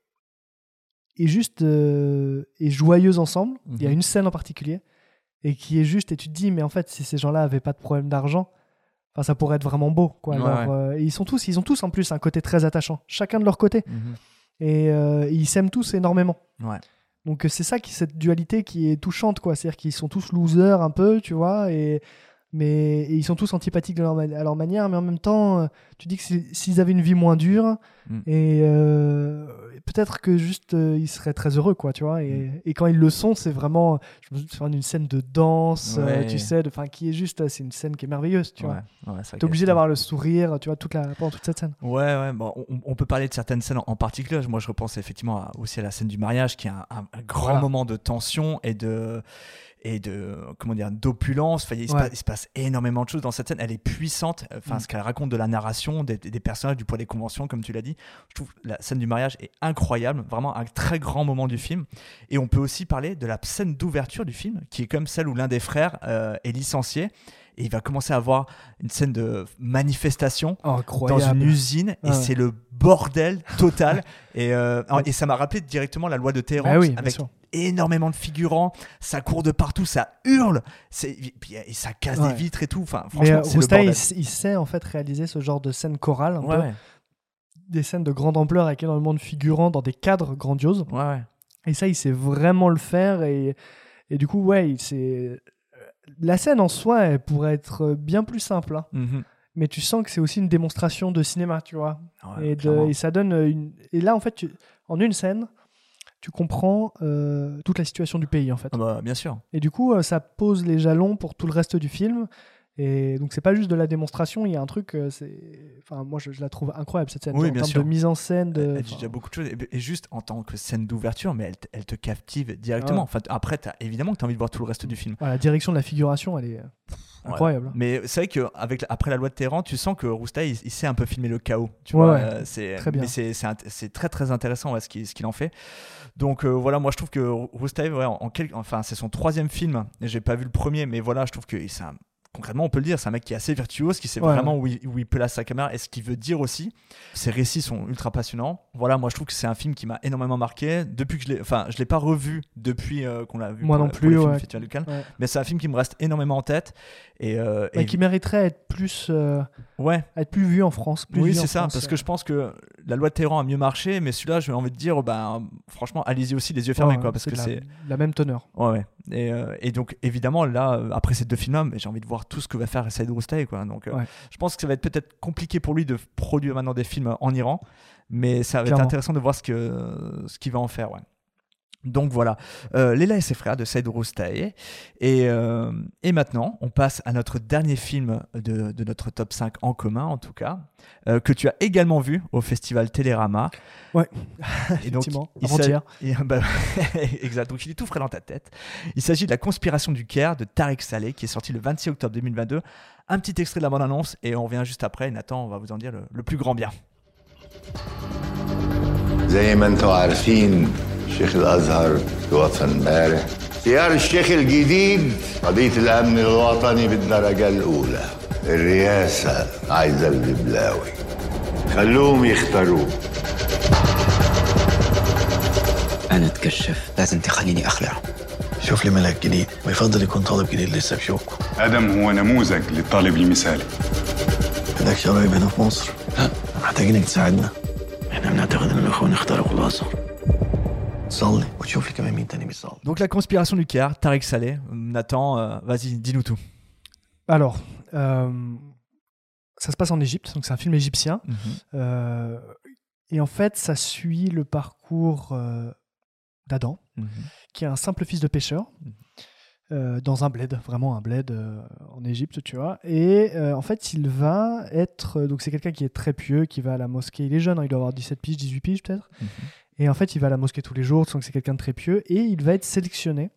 et juste. euh, et joyeuse ensemble. Il y a Mhm. une scène en particulier. Et qui est juste. Et tu te dis, mais en fait, si ces gens-là avaient pas de problème d'argent. Enfin, ça pourrait être vraiment beau, quoi. Ouais, leur, ouais. euh, et ils sont tous, ils ont tous en plus un côté très attachant, chacun de leur côté. Mhm. Et euh, ils s'aiment tous énormément. Ouais. Donc c'est ça qui cette dualité qui est touchante quoi, c'est-à-dire qu'ils sont tous losers un peu, tu vois et mais et ils sont tous antipathiques de leur ma- à leur manière, mais en même temps, euh, tu dis que si- s'ils avaient une vie moins dure, Mm. et euh, peut-être que juste euh, ils seraient très heureux, quoi, tu vois. Mm. Et, et quand ils le sont, c'est vraiment, je me souviens d'une scène de danse, Ouais. tu sais, de- enfin qui est juste, c'est une scène qui est merveilleuse, tu Ouais, vois. ouais, T'es obligé d'avoir le sourire, tu vois, toute la, pendant toute cette scène. Ouais, ouais, bon, on, on peut parler de certaines scènes en, en particulier. Moi, je repense effectivement à- aussi à la scène du mariage, qui est un, un- un grand Voilà. moment de tension et de et de comment dire d'opulence. Enfin, il, se Ouais. passe, il se passe énormément de choses dans cette scène. Elle est puissante. Enfin, Mm. ce qu'elle raconte de la narration, des, des personnages, du poids des conventions, comme tu l'as dit. Je trouve la scène du mariage est incroyable, vraiment un très grand moment du film. Et on peut aussi parler de la scène d'ouverture du film, qui est comme celle où l'un des frères euh, est licencié. Et il va commencer à avoir une scène de manifestation dans une usine et Ouais. c'est le bordel total (laughs) et, euh, et ça m'a rappelé directement la loi de Téhéran Bah oui, avec. Énormément de figurants ça court de partout ça hurle c'est et ça casse Ouais. des vitres et tout enfin franchement euh, c'est le il, sait en fait réaliser ce genre de scène chorale, un Ouais, peu. ouais. des scènes de grande ampleur avec énormément de figurants dans des cadres grandioses. Et ça, il sait vraiment le faire. Et, et du coup, ouais, il sait- la scène en soi, elle pourrait être bien plus simple. hein. Mhm. Mais tu sens que c'est aussi une démonstration de cinéma, tu vois. Ouais, et, de- clairement. et ça donne une. Et là, en fait, tu- en une scène, tu comprends euh, toute la situation du pays, en fait. Ah bah, bien sûr Et du coup, euh, ça pose les jalons pour tout le reste du film. Et donc, c'est pas juste de la démonstration, il y a un truc, euh, c'est. Enfin, moi, je, je la trouve incroyable, cette scène. Oui, en bien termes sûr. de mise en scène. De... Elle dit déjà beaucoup de choses. Et, et juste en tant que scène d'ouverture, mais elle, te- elle te captive directement. Ouais. Enfin, après, as, évidemment que tu as envie de voir tout le reste du film. La direction de la figuration, elle est Ouais. incroyable. Mais c'est vrai qu'après après la loi de Téhéran, tu sens que Roustaï, il, il sait un peu filmer le chaos. Tu Ouais, vois, ouais. c'est, Très bien. Mais c'est, très très intéressant ouais, ce, qu'il, ce qu'il en fait. Donc euh, voilà, moi je trouve que Roustaï, ouais, en, en quel- enfin, c'est son troisième film. Et j'ai pas vu le premier, mais voilà, je trouve que c'est un- concrètement, on peut le dire, c'est un mec qui est assez virtuose, qui sait Ouais. vraiment où il, où il place sa caméra et ce qu'il veut dire aussi. Ses récits sont ultra passionnants. Voilà, moi je trouve que c'est un film qui m'a énormément marqué. Depuis que je l'ai, enfin, je l'ai pas revu depuis euh, qu'on l'a vu. Moi pour non pour plus, les films ouais. du Festival de Cannes. Ouais. Mais c'est un film qui me reste énormément en tête. Et, euh, et- qui mériterait à être plus, Ouais. à être plus vu en France. Plus oui, c'est ça, France, parce que je pense que la loi de Téhéran a mieux marché, mais celui-là, j'ai envie de dire, ben, franchement, allez-y aussi les yeux fermés, Ouais, quoi, parce que c'est. la même teneur. Ouais, ouais. Et, euh, et donc, évidemment, là, après ces deux films-là, j'ai envie de voir tout ce que va faire Saïd Roustaï, quoi. Donc, euh, Ouais. je pense que ça va être peut-être compliqué pour lui de produire maintenant des films en Iran, mais ça va Clairement. être intéressant de voir ce que ce qu'il va en faire, ouais. Donc voilà, euh, Léla et ses frères de Saïd Roustaï. Et, euh, et maintenant, on passe à notre dernier film de, de notre top 5 en commun, en tout cas, euh, que tu as également vu au festival Télérama. Ouais, (laughs) Et donc, effectivement, avant-hier. (laughs) bah, (laughs) exact, donc il est tout frais dans ta tête. Il s'agit de La conspiration du Caire de Tarek Saleh, qui est sorti le 26 octobre 2022. Un petit extrait de la bande-annonce, et on revient juste après. Et Nathan, on va vous en dire le, le plus grand bien. شيخ الأزهر توفى امبارح. اختيار الشيخ الجديد قضية الأمن الوطني بالدرجة الأولى. الرئاسة عايزة الببلاوي خلوهم يختاروه. أنا اتكشف. لازم تخليني اخلع شوف لي ملك جديد. ويفضل يكون طالب جديد لسه بشوكه آدم هو نموذج للطالب المثالي. عندك قرايب هنا في مصر؟ لا محتاجينك تساعدنا. إحنا بنعتقد إن الأخوان اخترقوا الازهر Donc, La conspiration du Caire, Tarek Saleh. Nathan, euh, vas-y, dis-nous tout. Alors, euh, ça se passe en Égypte, donc c'est un film égyptien. Mhm. Euh, et en fait, ça suit le parcours euh, d'Adam, Mhm. qui est un simple fils de pêcheur, euh, dans un bled, vraiment un bled euh, en Égypte, tu vois. Et euh, en fait, il va être. Donc, c'est quelqu'un qui est très pieux, qui va à la mosquée. Il est jeune, hein, il doit avoir 17 piges, 18 piges peut-être. Et en fait, il va à la mosquée tous les jours, tu sens que c'est quelqu'un de très pieux. Et il va être sélectionné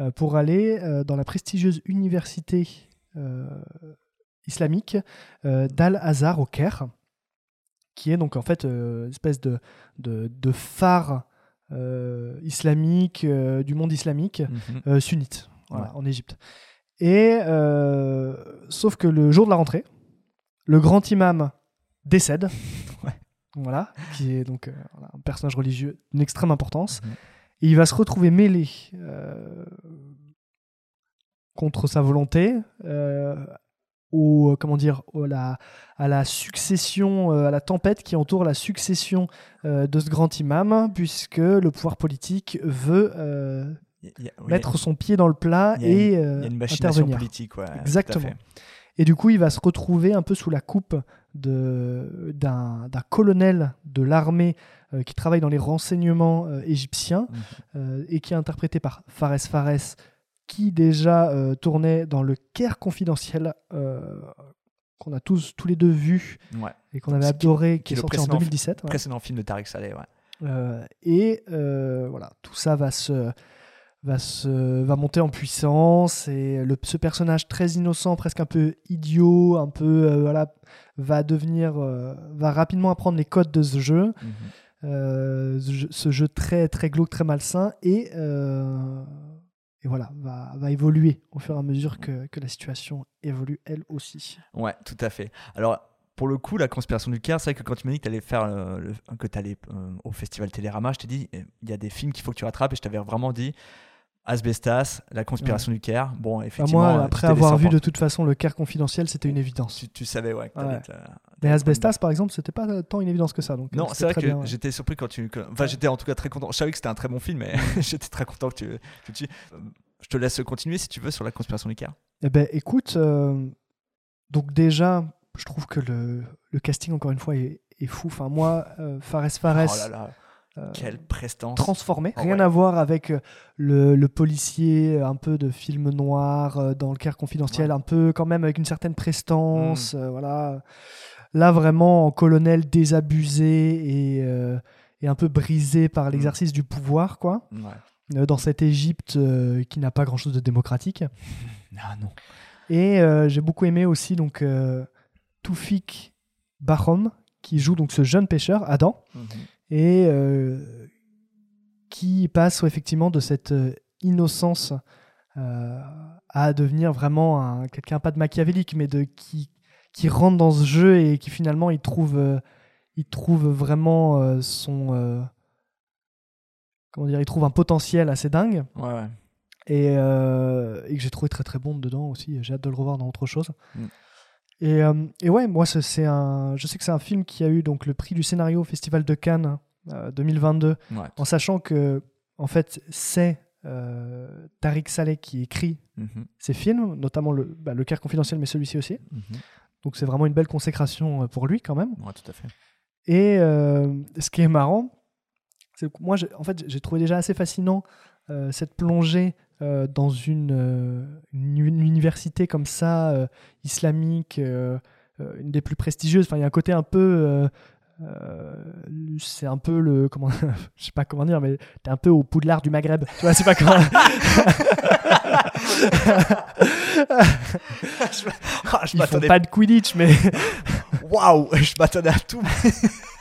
euh, pour aller euh, dans la prestigieuse université euh, islamique d'Al-Azhar au Caire, qui est donc en fait une espèce de, de, de phare euh, islamique euh, du monde islamique Mhm. euh, sunnite voilà, Ouais. en Égypte. Et sauf que le jour de la rentrée, le grand imam décède. Voilà, qui est donc euh, un personnage religieux d'une extrême importance. Et il va se retrouver mêlé euh, contre sa volonté euh, au comment dire au- la- à la succession à la tempête qui entoure la succession de ce grand imam puisque le pouvoir politique veut Il y a- oui. mettre son pied dans le plat y a et il y a une machination intervenir. politique, ouais, tout à Exactement. fait. Et du coup, il va se retrouver un peu sous la coupe d'un colonel de l'armée euh, qui travaille dans les renseignements euh, égyptiens Mhm. euh, et qui est interprété par Fares Fares, qui déjà tournait dans le Caire confidentiel qu'on a tous tous les deux vu Ouais. et qu'on avait adoré, qui est sorti en précédent- 2017. ouais. Précédent film de Tariq Saleh, ouais. Euh, et euh, voilà, tout ça va se, va se, va monter en puissance et le, ce personnage très innocent, presque un peu idiot, un peu euh, voilà, va devenir, euh, va rapidement apprendre les codes de ce jeu, Mhm. Euh, ce, jeu ce jeu très très glauque, très malsain et et voilà, va, va évoluer au fur et à mesure que, que la situation évolue elle aussi. Ouais, tout à fait. Alors, pour le coup, la conspiration du Caire, c'est vrai que quand tu m'as dit que tu allais faire le- que allais au festival Télérama, je t'ai dit, il y a des films qu'il faut que tu rattrapes et je t'avais vraiment dit Asbestas, la conspiration du Caire. Bon, Enfin, effectivement. moi, euh, après avoir vu de toute façon le Caire confidentiel, c'était une évidence. Tu, tu savais, ouais. que Ouais. Mais Asbestas, par exemple, c'était pas tant une évidence que ça. Donc, Non, euh, c'est c'était vrai que bien, ouais. j'étais surpris quand tu. que- Enfin, j'étais en tout cas très content. Je savais que c'était un très bon film, mais (laughs) (laughs) j'étais très content que tu. que tu- Euh, Je te laisse continuer si tu veux sur la conspiration du Caire. Eh ben, écoute, euh, donc déjà, je trouve que le, le casting, encore une fois, est, est fou. Enfin, moi, euh, Fares Fares. Oh là là, quelle prestance. Transformé, Oh rien ouais. à voir avec euh, le, le policier, un peu de film noir euh, dans le Caire confidentiel, un peu quand même avec une certaine prestance. Mm. euh, voilà. Là, vraiment, en colonel désabusé et, euh, et un peu brisé par l'exercice du pouvoir, quoi. Ouais. Euh, dans cette Égypte euh, qui n'a pas grand-chose de démocratique. (laughs) Ah non. Et euh, j'ai beaucoup aimé aussi donc euh, Toufik Bahrom qui joue donc ce jeune pêcheur Adam Mhm. Et euh, qui passe effectivement de cette euh, innocence euh, à devenir vraiment un, quelqu'un pas de machiavélique mais de qui qui rentre dans ce jeu et qui finalement il trouve euh, il trouve vraiment son comment dire il trouve un potentiel assez dingue Ouais, ouais. et, et que j'ai trouvé très très bon dedans aussi. J'ai hâte de le revoir dans autre chose. Mm. Et, euh, et ouais, moi c'est un, je sais que c'est un film qui a eu donc le prix du scénario au Festival de Cannes euh, 2022, Ouais. en sachant que en fait c'est euh, Tariq Saleh qui écrit Mhm. ces films, notamment le, bah, le Caire confidentiel, mais celui-ci aussi. Mhm. Donc c'est vraiment une belle consécration euh, pour lui quand même. Ouais, tout à fait. Et euh, ce qui est marrant, c'est que moi, en fait, j'ai trouvé déjà assez fascinant euh, cette plongée euh, dans une, euh, une une université comme ça, euh, islamique, une des plus prestigieuses. Enfin, il y a un côté un peu. c'est un peu le comment (laughs) je sais pas comment dire mais t'es un peu au poudlard du Maghreb tu vois c'est pas comment je ah, je ils font pas de Quidditch mais Waouh, je m'attendais à tout.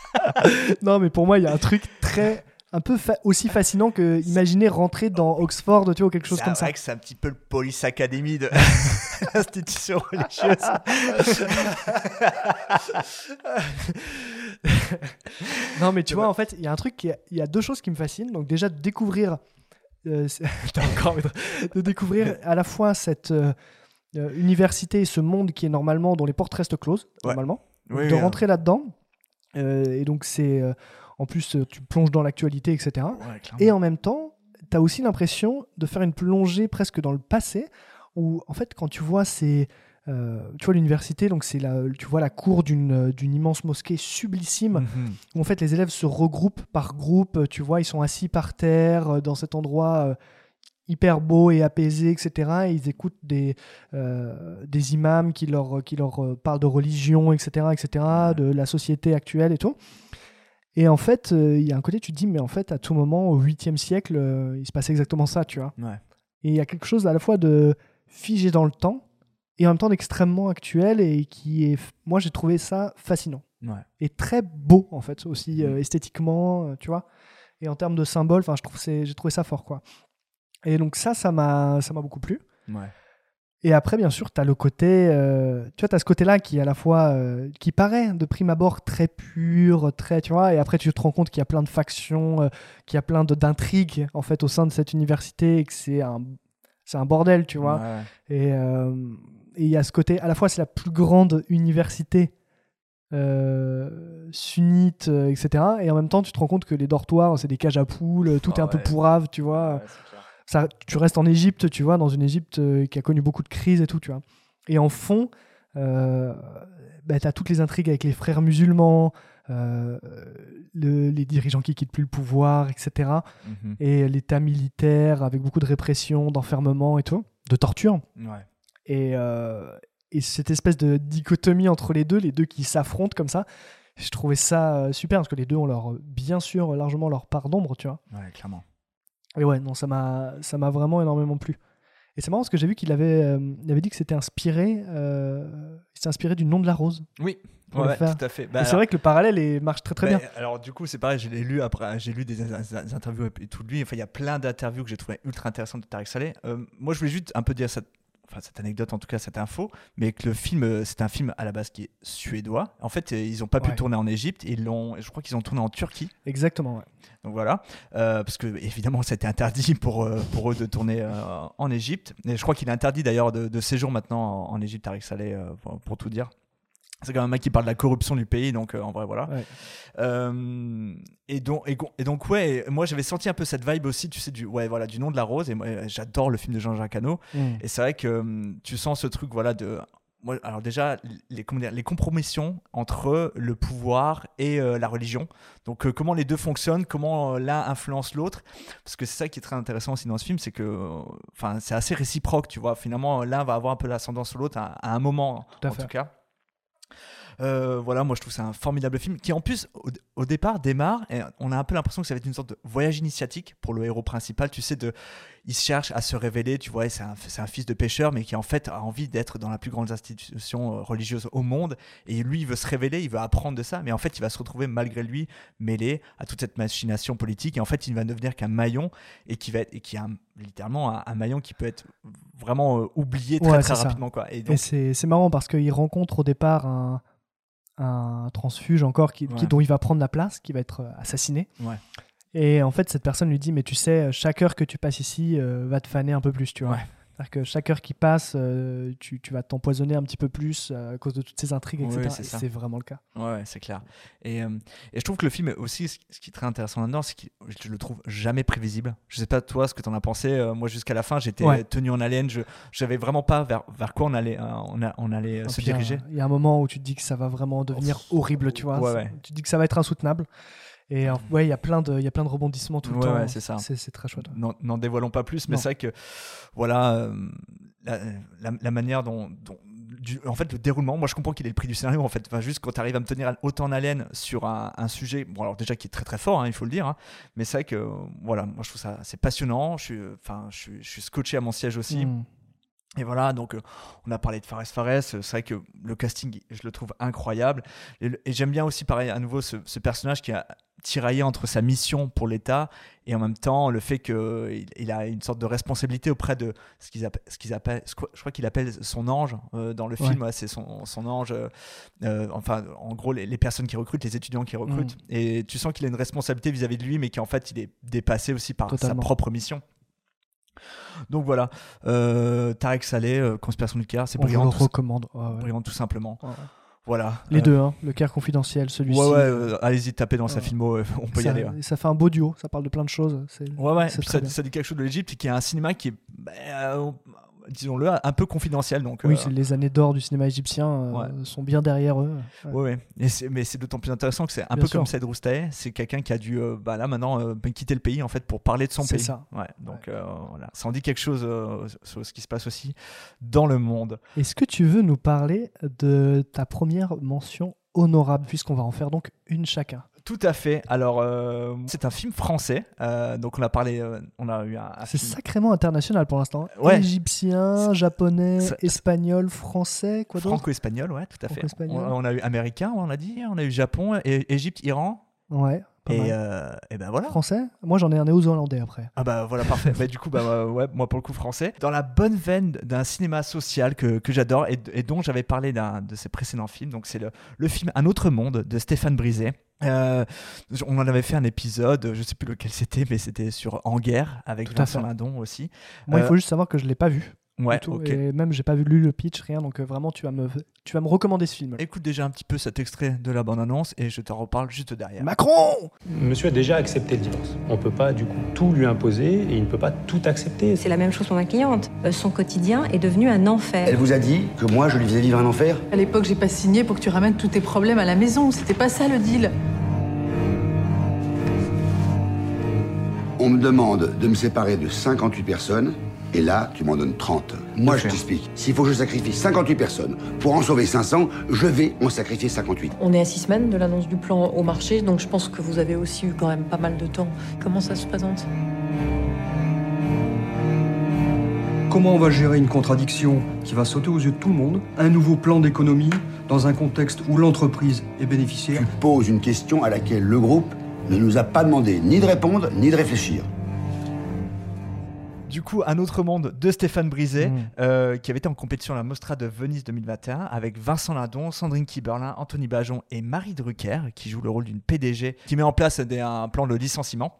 (laughs) non, mais pour moi, il y a un truc très. Un peu fa- aussi fascinant que imaginer rentrer dans Oxford, tu vois, ou quelque chose C'est comme vrai ça. que c'est un petit peu le Police Academy de (laughs) l'institution religieuse. (laughs) non, mais tu vois, en fait, il y a un truc, il y a deux choses qui me fascinent. Donc, déjà, de découvrir. euh, (laughs) c'est- encore de- découvrir à la fois cette euh, euh, université et ce monde qui est normalement, dont les portes restent closes, Ouais. normalement. Oui, de oui, rentrer là-dedans. Euh, et donc, c'est. En plus, euh, tu plonges dans l'actualité, etc. et en même temps, tu as aussi l'impression de faire une plongée presque dans le passé, où en fait, quand tu vois ces. euh, tu vois l'université, donc c'est la, tu vois la cour d'une euh, d'une immense mosquée sublissime, Mhm. où en fait les élèves se regroupent par groupe, tu vois, ils sont assis par terre dans cet endroit euh, hyper beau et apaisé, etc. Et ils écoutent des, euh, des imams qui leur, qui leur parlent de religion, etc., etc., de la société actuelle et tout. Et en fait, euh, il y a un côté, tu te dis, mais en fait, à tout moment, au 8e siècle, euh, il se passait exactement ça, tu vois. Ouais. Et il y a quelque chose à la fois de figé dans le temps et en même temps d'extrêmement actuel et qui est, moi, j'ai trouvé ça fascinant. Ouais. Et très beau, en fait, aussi euh, esthétiquement, tu vois. Et en termes de symboles, j'ai trouvé ça fort, quoi. Et donc ça, ça m'a, ça m'a beaucoup plu. Ouais. Et après, bien sûr, tu as le côté. euh, tu vois, tu as ce côté-là qui, est à la fois. euh, qui paraît de prime abord très pur, très. Tu vois, et après, tu te rends compte qu'il y a plein de factions, euh, qu'il y a plein d'intrigues, en fait, au sein de cette université, et que c'est un, c'est un bordel, tu vois. Ouais. Et il y a ce côté. À la fois, c'est la plus grande université. sunnite, etc. Et en même temps, tu te rends compte que les dortoirs, c'est des cages à poules, tout est un peu pourrave, tu vois. Ça, tu restes en Égypte, tu vois, dans une Égypte euh, qui a connu beaucoup de crises et tout, tu vois. Et en fond, euh, bah, tu as toutes les intrigues avec les frères musulmans, euh, le- les dirigeants qui quittent plus le pouvoir, etc. Mhm. Et l'état militaire avec beaucoup de répression, d'enfermement et tout, de torture. Ouais. Et, euh, et cette espèce de dichotomie entre les deux, les deux qui s'affrontent comme ça, je trouvais ça super parce que les deux ont leur, bien sûr largement leur part d'ombre, tu vois. Ouais, clairement. Et ouais, non, ça m'a, ça m'a vraiment énormément plu. Et c'est marrant parce que j'ai vu qu'il avait, euh, il avait dit que c'était inspiré, euh, il inspiré du nom de la rose. Oui, ouais, tout à fait. Bah, c'est vrai que le parallèle est- marche très très Ben, bien. Alors du coup, c'est pareil, je l'ai lu après, j'ai lu des, interviews et tout de lui. Enfin, il y a plein d'interviews que j'ai trouvé ultra intéressantes de Tarek Saleh. Euh, moi, je voulais juste un peu dire cette, enfin, cette anecdote, en tout cas cette info, mais que le film, euh, c'est un film à la base qui est suédois. En fait, euh, ils n'ont pas pu tourner en Égypte, ils l'ont, je crois qu'ils ont tourné en Turquie. Exactement, ouais. Donc voilà, Euh, parce que évidemment, ça a été interdit (laughs) pour, euh, pour eux de tourner euh, en Égypte. Et je crois qu'il est interdit d'ailleurs de, de séjour maintenant en, en Égypte, Tarek Saleh, pour, pour tout dire. C'est quand même un mec qui parle de la corruption du pays, donc euh, en vrai, voilà. Ouais. Euh, et, donc, et, donc, ouais, moi j'avais senti un peu cette vibe aussi, tu sais, du, ouais, voilà, du nom de la rose. Et moi, euh, j'adore le film de Jean-Jacques Hano. Mm. Et c'est vrai que hum, tu sens ce truc, voilà, de. Moi, alors déjà, les, comment dire, les compromissions entre le pouvoir et la religion. Donc comment les deux fonctionnent, comment l'un influence l'autre. Parce que c'est ça qui est très intéressant aussi dans ce film, c'est que enfin, c'est assez réciproque, tu vois. Finalement, l'un va avoir un peu l'ascendant sur l'autre à, à un moment, Tout à en fait. tout cas. Euh, voilà, moi je trouve que c'est un formidable film qui en plus au, au départ démarre et on a un peu l'impression que ça va être une sorte de voyage initiatique pour le héros principal. Tu sais, de, il cherche à se révéler, tu vois, c'est un, un fils de pêcheur mais qui en fait a envie d'être dans la plus grande institution euh, religieuse au monde et lui il veut se révéler, il veut apprendre de ça, mais en fait il va se retrouver malgré lui mêlé à toute cette machination politique et en fait il ne va devenir qu'un maillon et qui va être et qui est un- littéralement un, un maillon qui peut être vraiment euh, oublié très Ouais, très rapidement quoi. Et donc, c'est c'est marrant parce qu'il rencontre au départ un, un transfuge encore qui, dont il va prendre la place, qui va être euh, assassiné. Ouais. Et en fait, cette personne lui dit Mais tu sais, chaque heure que tu passes ici euh, va te faner un peu plus, tu vois. Ouais. C'est-à-dire que chaque heure qui passe, euh, tu, tu vas t'empoisonner un petit peu plus euh, à cause de toutes ces intrigues, Oui, etc. c'est Et vraiment le cas. Ouais, c'est clair. Et, euh, et je trouve que le film aussi, ce qui est très intéressant là-dedans, c'est que je le trouve jamais prévisible. Je sais pas toi ce que tu en as pensé. euh, moi, jusqu'à la fin, j'étais Ouais. tenu en haleine. Je savais vraiment pas vers, vers quoi on allait, on, a- on allait Et se diriger. Il y a un moment où tu te dis que ça va vraiment devenir horrible, tu vois. Ouais, C'est- ouais. Tu te dis que ça va être insoutenable. Et euh, ouais, il y a plein de, il y a plein de rebondissements tout le Ouais, temps. ouais, c'est ça. C'est très chouette. N'en- dévoilons pas plus, mais c'est vrai que voilà euh, la, la- la manière dont, dont- du- en fait le déroulement. Moi, je comprends qu'il est le prix du scénario. En fait, enfin, juste quand tu arrives à me tenir autant en haleine sur un, un sujet, bon alors déjà qui est très très fort, hein, il faut le dire, hein, mais c'est vrai que euh, voilà, moi je trouve ça c'est passionnant. Je suis, enfin, je suis, je suis scotché à mon siège aussi. Mm. Et voilà, donc euh, on a parlé de Fares Fares, euh, c'est vrai que le casting, je le trouve incroyable. Et, j'aime bien aussi, pareil, à nouveau, ce, ce personnage qui a tiraillé entre sa mission pour l'État et en même temps le fait qu'il il a une sorte de responsabilité auprès de ce qu'ils appellent, je crois, qu'il appelle son ange euh, dans le Ouais. film, ouais, c'est son, son ange, euh, enfin en gros les, les personnes qui recrutent, les étudiants qui recrutent. Mm. Et tu sens qu'il a une responsabilité vis-à-vis de lui, mais qu'en fait il est dépassé aussi par Totalement. sa propre mission. Donc voilà, euh, Tarek Saleh, euh, Conspiration nucléaire, c'est On vous brillant, le tout, recommande. Ouais, ouais. brillant tout simplement. Ouais. Voilà. Les Euh, deux, hein, le Caire confidentiel, celui-ci. Ouais, ouais, euh, allez-y, tapez dans sa filmo, (laughs) on peut y aller. Ça fait un beau duo, ça parle de plein de choses. Ouais, ouais, ça, dit quelque chose de l'Égypte, qui est un cinéma qui est, bah, disons-le, un peu confidentiel. Donc, Oui, euh, c'est les années d'or du cinéma égyptien euh, sont bien derrière eux. Ouais. Ouais, ouais. C'est- mais c'est d'autant plus intéressant que c'est un Bien peu sûr. comme Saïd Roustaé, c'est quelqu'un qui a dû, euh, bah, là maintenant, ben, quitter le pays en fait pour parler de son C'est pays. ça. Ouais, donc voilà, ça en dit quelque chose sur ce qui se passe aussi dans le monde. Est-ce que tu veux nous parler de ta première mention honorable, puisqu'on va en faire donc une chacun? Tout à fait. Alors, euh, c'est un film français. euh, donc, on a parlé, euh, on a eu un. un C'est film- sacrément international pour l'instant. Ouais. Égyptien, japonais, espagnol, français, quoi d'autre? Franco-espagnol, ouais, tout à fait. On, Franco-espagnol. on a eu américain, on a dit, on a eu Japon, et, Égypte, Iran. Ouais, Et, euh, et ben voilà. Français? Moi j'en ai un néo-zélandais après. Ah bah voilà, parfait. bah, du coup, bah, euh, ouais, moi pour le coup français. Dans la bonne veine d'un cinéma social que, que j'adore et, et dont j'avais parlé d'un de ses précédents films. Donc c'est le, le film Un autre monde de Stéphane Brisé. Euh, on en avait fait un épisode, je sais plus lequel c'était, mais c'était sur En guerre avec Tout Vincent. Lindon aussi. Moi il faut juste savoir que je l'ai pas vu. Ouais, du tout. ok. Et même, j'ai pas vu lu le pitch, rien. Donc euh, vraiment, tu vas me, tu vas me recommander ce film. Écoute déjà un petit peu cet extrait de la bande-annonce et je te reparle juste derrière. Macron Monsieur a déjà accepté le divorce. On peut pas du coup tout lui imposer et il ne peut pas tout accepter. C'est la même chose pour ma cliente. Euh, Son quotidien est devenu un enfer. Elle vous a dit que moi, je lui faisais vivre un enfer? À l'époque, j'ai pas signé pour que tu ramènes tous tes problèmes à la maison. C'était pas ça le deal. On me demande de me séparer de 58 personnes, et là, tu m'en donnes 30. Moi, je t'explique. S'il faut que je sacrifie 58 personnes pour en sauver 500, je vais en sacrifier 58. On est à six semaines de l'annonce du plan au marché, donc je pense que vous avez aussi eu quand même pas mal de temps. Comment ça se présente? Comment on va gérer une contradiction qui va sauter aux yeux de tout le monde Un nouveau plan d'économie dans un contexte où l'entreprise est bénéficiaire? Tu poses une question à laquelle le groupe ne nous a pas demandé ni de répondre, ni de réfléchir. Du coup, un autre monde de Stéphane Brisé, Mm. euh, qui avait été en compétition à la Mostra de Venise 2021 avec Vincent Lindon, Sandrine Kiberlin, Anthony Bajon et Marie Drucker, qui joue le rôle d'une PDG qui met en place des- un plan de licenciement.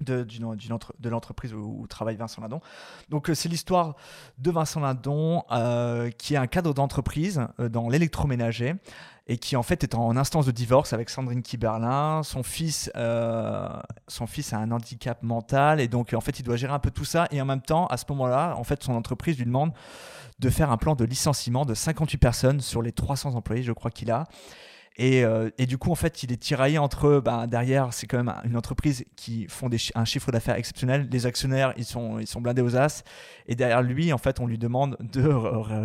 De, entre- l'entreprise où, où travaille Vincent Lindon. Donc euh, c'est l'histoire de Vincent Lindon euh, qui est un cadre d'entreprise euh, dans l'électroménager et qui en fait est en instance de divorce avec Sandrine Kiberlin. Son fils, euh, son fils a un handicap mental et donc en fait il doit gérer un peu tout ça et en même temps à ce moment-là en fait son entreprise lui demande de faire un plan de licenciement de 58 personnes sur les 300 employés je crois qu'il a. Et, euh, et du coup, en fait, il est tiraillé entre, ben, derrière, c'est quand même une entreprise qui font des chi- un chiffre d'affaires exceptionnel. Les actionnaires, ils sont, ils sont blindés aux as. Et derrière lui, en fait, on lui demande de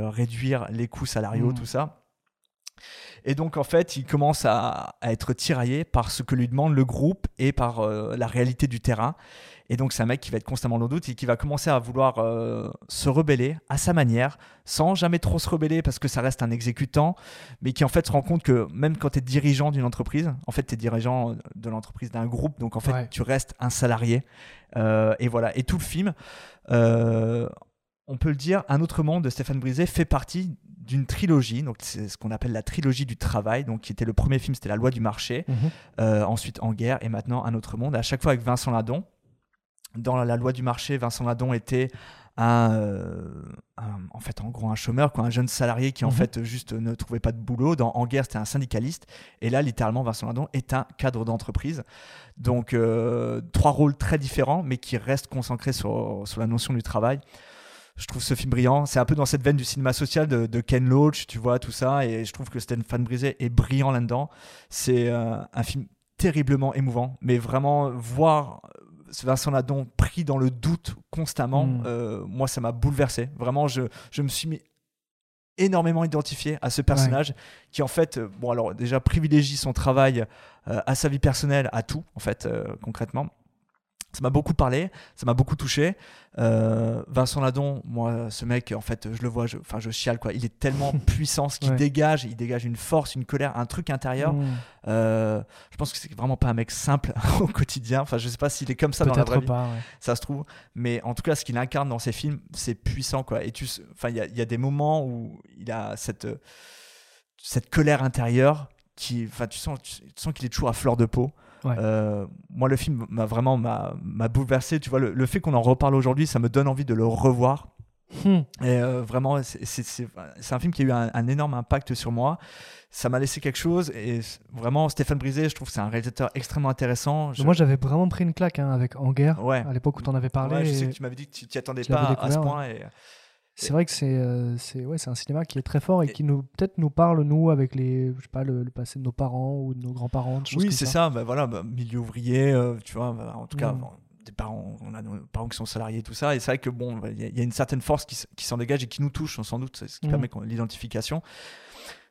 réduire les coûts salariaux, Mm. tout ça. Et donc, en fait, il commence à, à être tiraillé par ce que lui demande le groupe et par euh, la réalité du terrain. Et donc, c'est un mec qui va être constamment dans le doute et qui va commencer à vouloir euh, se rebeller à sa manière, sans jamais trop se rebeller parce que ça reste un exécutant, mais qui en fait se rend compte que même quand tu es dirigeant d'une entreprise, en fait, tu es dirigeant de l'entreprise d'un groupe, donc en fait, Ouais. tu restes un salarié. Euh, et voilà. Et tout le film, on peut le dire, Un autre monde de Stéphane Brisé fait partie d'une trilogie, donc c'est ce qu'on appelle la trilogie du travail, donc qui était le premier film, c'était La loi du marché, Mhm. Euh, ensuite En guerre et maintenant Un autre monde, à chaque fois avec Vincent Ladon. Dans la, loi du marché, Vincent Ladon était un, euh, un- en fait, en gros, un chômeur, quoi, un jeune salarié qui en Mhm. fait juste ne trouvait pas de boulot. Dans En guerre, c'était un syndicaliste, et là, littéralement, Vincent Ladon est un cadre d'entreprise. Donc euh, trois rôles très différents, mais qui restent concentrés sur, sur la notion du travail. Je trouve ce film brillant. C'est un peu dans cette veine du cinéma social de, de Ken Loach, tu vois, tout ça. Et je trouve que Stéphane Brisé est brillant là-dedans. C'est euh, un film terriblement émouvant, mais vraiment voir Vincent Ladon pris dans le doute constamment, Mm. euh, moi, ça m'a bouleversé. Vraiment, je, je me suis mis énormément identifié à ce personnage qui en fait euh, bon alors déjà privilégie son travail euh, à sa vie personnelle à tout en fait concrètement ça m'a beaucoup parlé, ça m'a beaucoup touché. Euh, Vincent Ladon, moi, ce mec, en fait, je le vois, je, enfin, je chiale quoi. Il est tellement (laughs) puissant, ce qu'il Ouais. dégage, il dégage une force, une colère, un truc intérieur. Mm. Euh, je pense que c'est vraiment pas un mec simple (laughs) au quotidien. Enfin, je sais pas s'il est comme ça dans la vraie vie. pas, ouais. Ça se trouve, mais en tout cas, ce qu'il incarne dans ses films, c'est puissant quoi. Et tu, enfin, il y, a- il y a des moments où il a cette cette colère intérieure qui, enfin, tu sens, tu, tu sens qu'il est toujours à fleur de peau. Ouais. Euh, moi, le film m'a vraiment m'a bouleversé. Tu vois, le, le fait qu'on en reparle aujourd'hui, ça me donne envie de le revoir. Hmm. Et euh, vraiment, c'est- un film qui a eu un, un énorme impact sur moi. Ça m'a laissé quelque chose. Et vraiment, Stéphane Brisé, je trouve que c'est un réalisateur extrêmement intéressant. Je- Moi, j'avais vraiment pris une claque hein, avec En guerre Ouais. à l'époque où tu en avais parlé. Ouais, je sais et que tu m'avais dit que tu t'y attendais pas à ce point. ouais. Et... C'est vrai que c'est euh, ouais, un cinéma qui est très fort et, qui nous peut-être nous parle nous avec les je sais pas le, le passé de nos parents ou de nos grands-parents. Oui, c'est ça. Bah, voilà, bah, milieu ouvrier, euh, tu vois. bah, en tout cas, Mm. des parents, on a nos parents qui sont salariés, tout ça. Et c'est vrai que bon, il y, a- il y a une certaine force qui, qui s'en dégage et qui nous touche, sans doute, ce qui Mm. permet l'identification.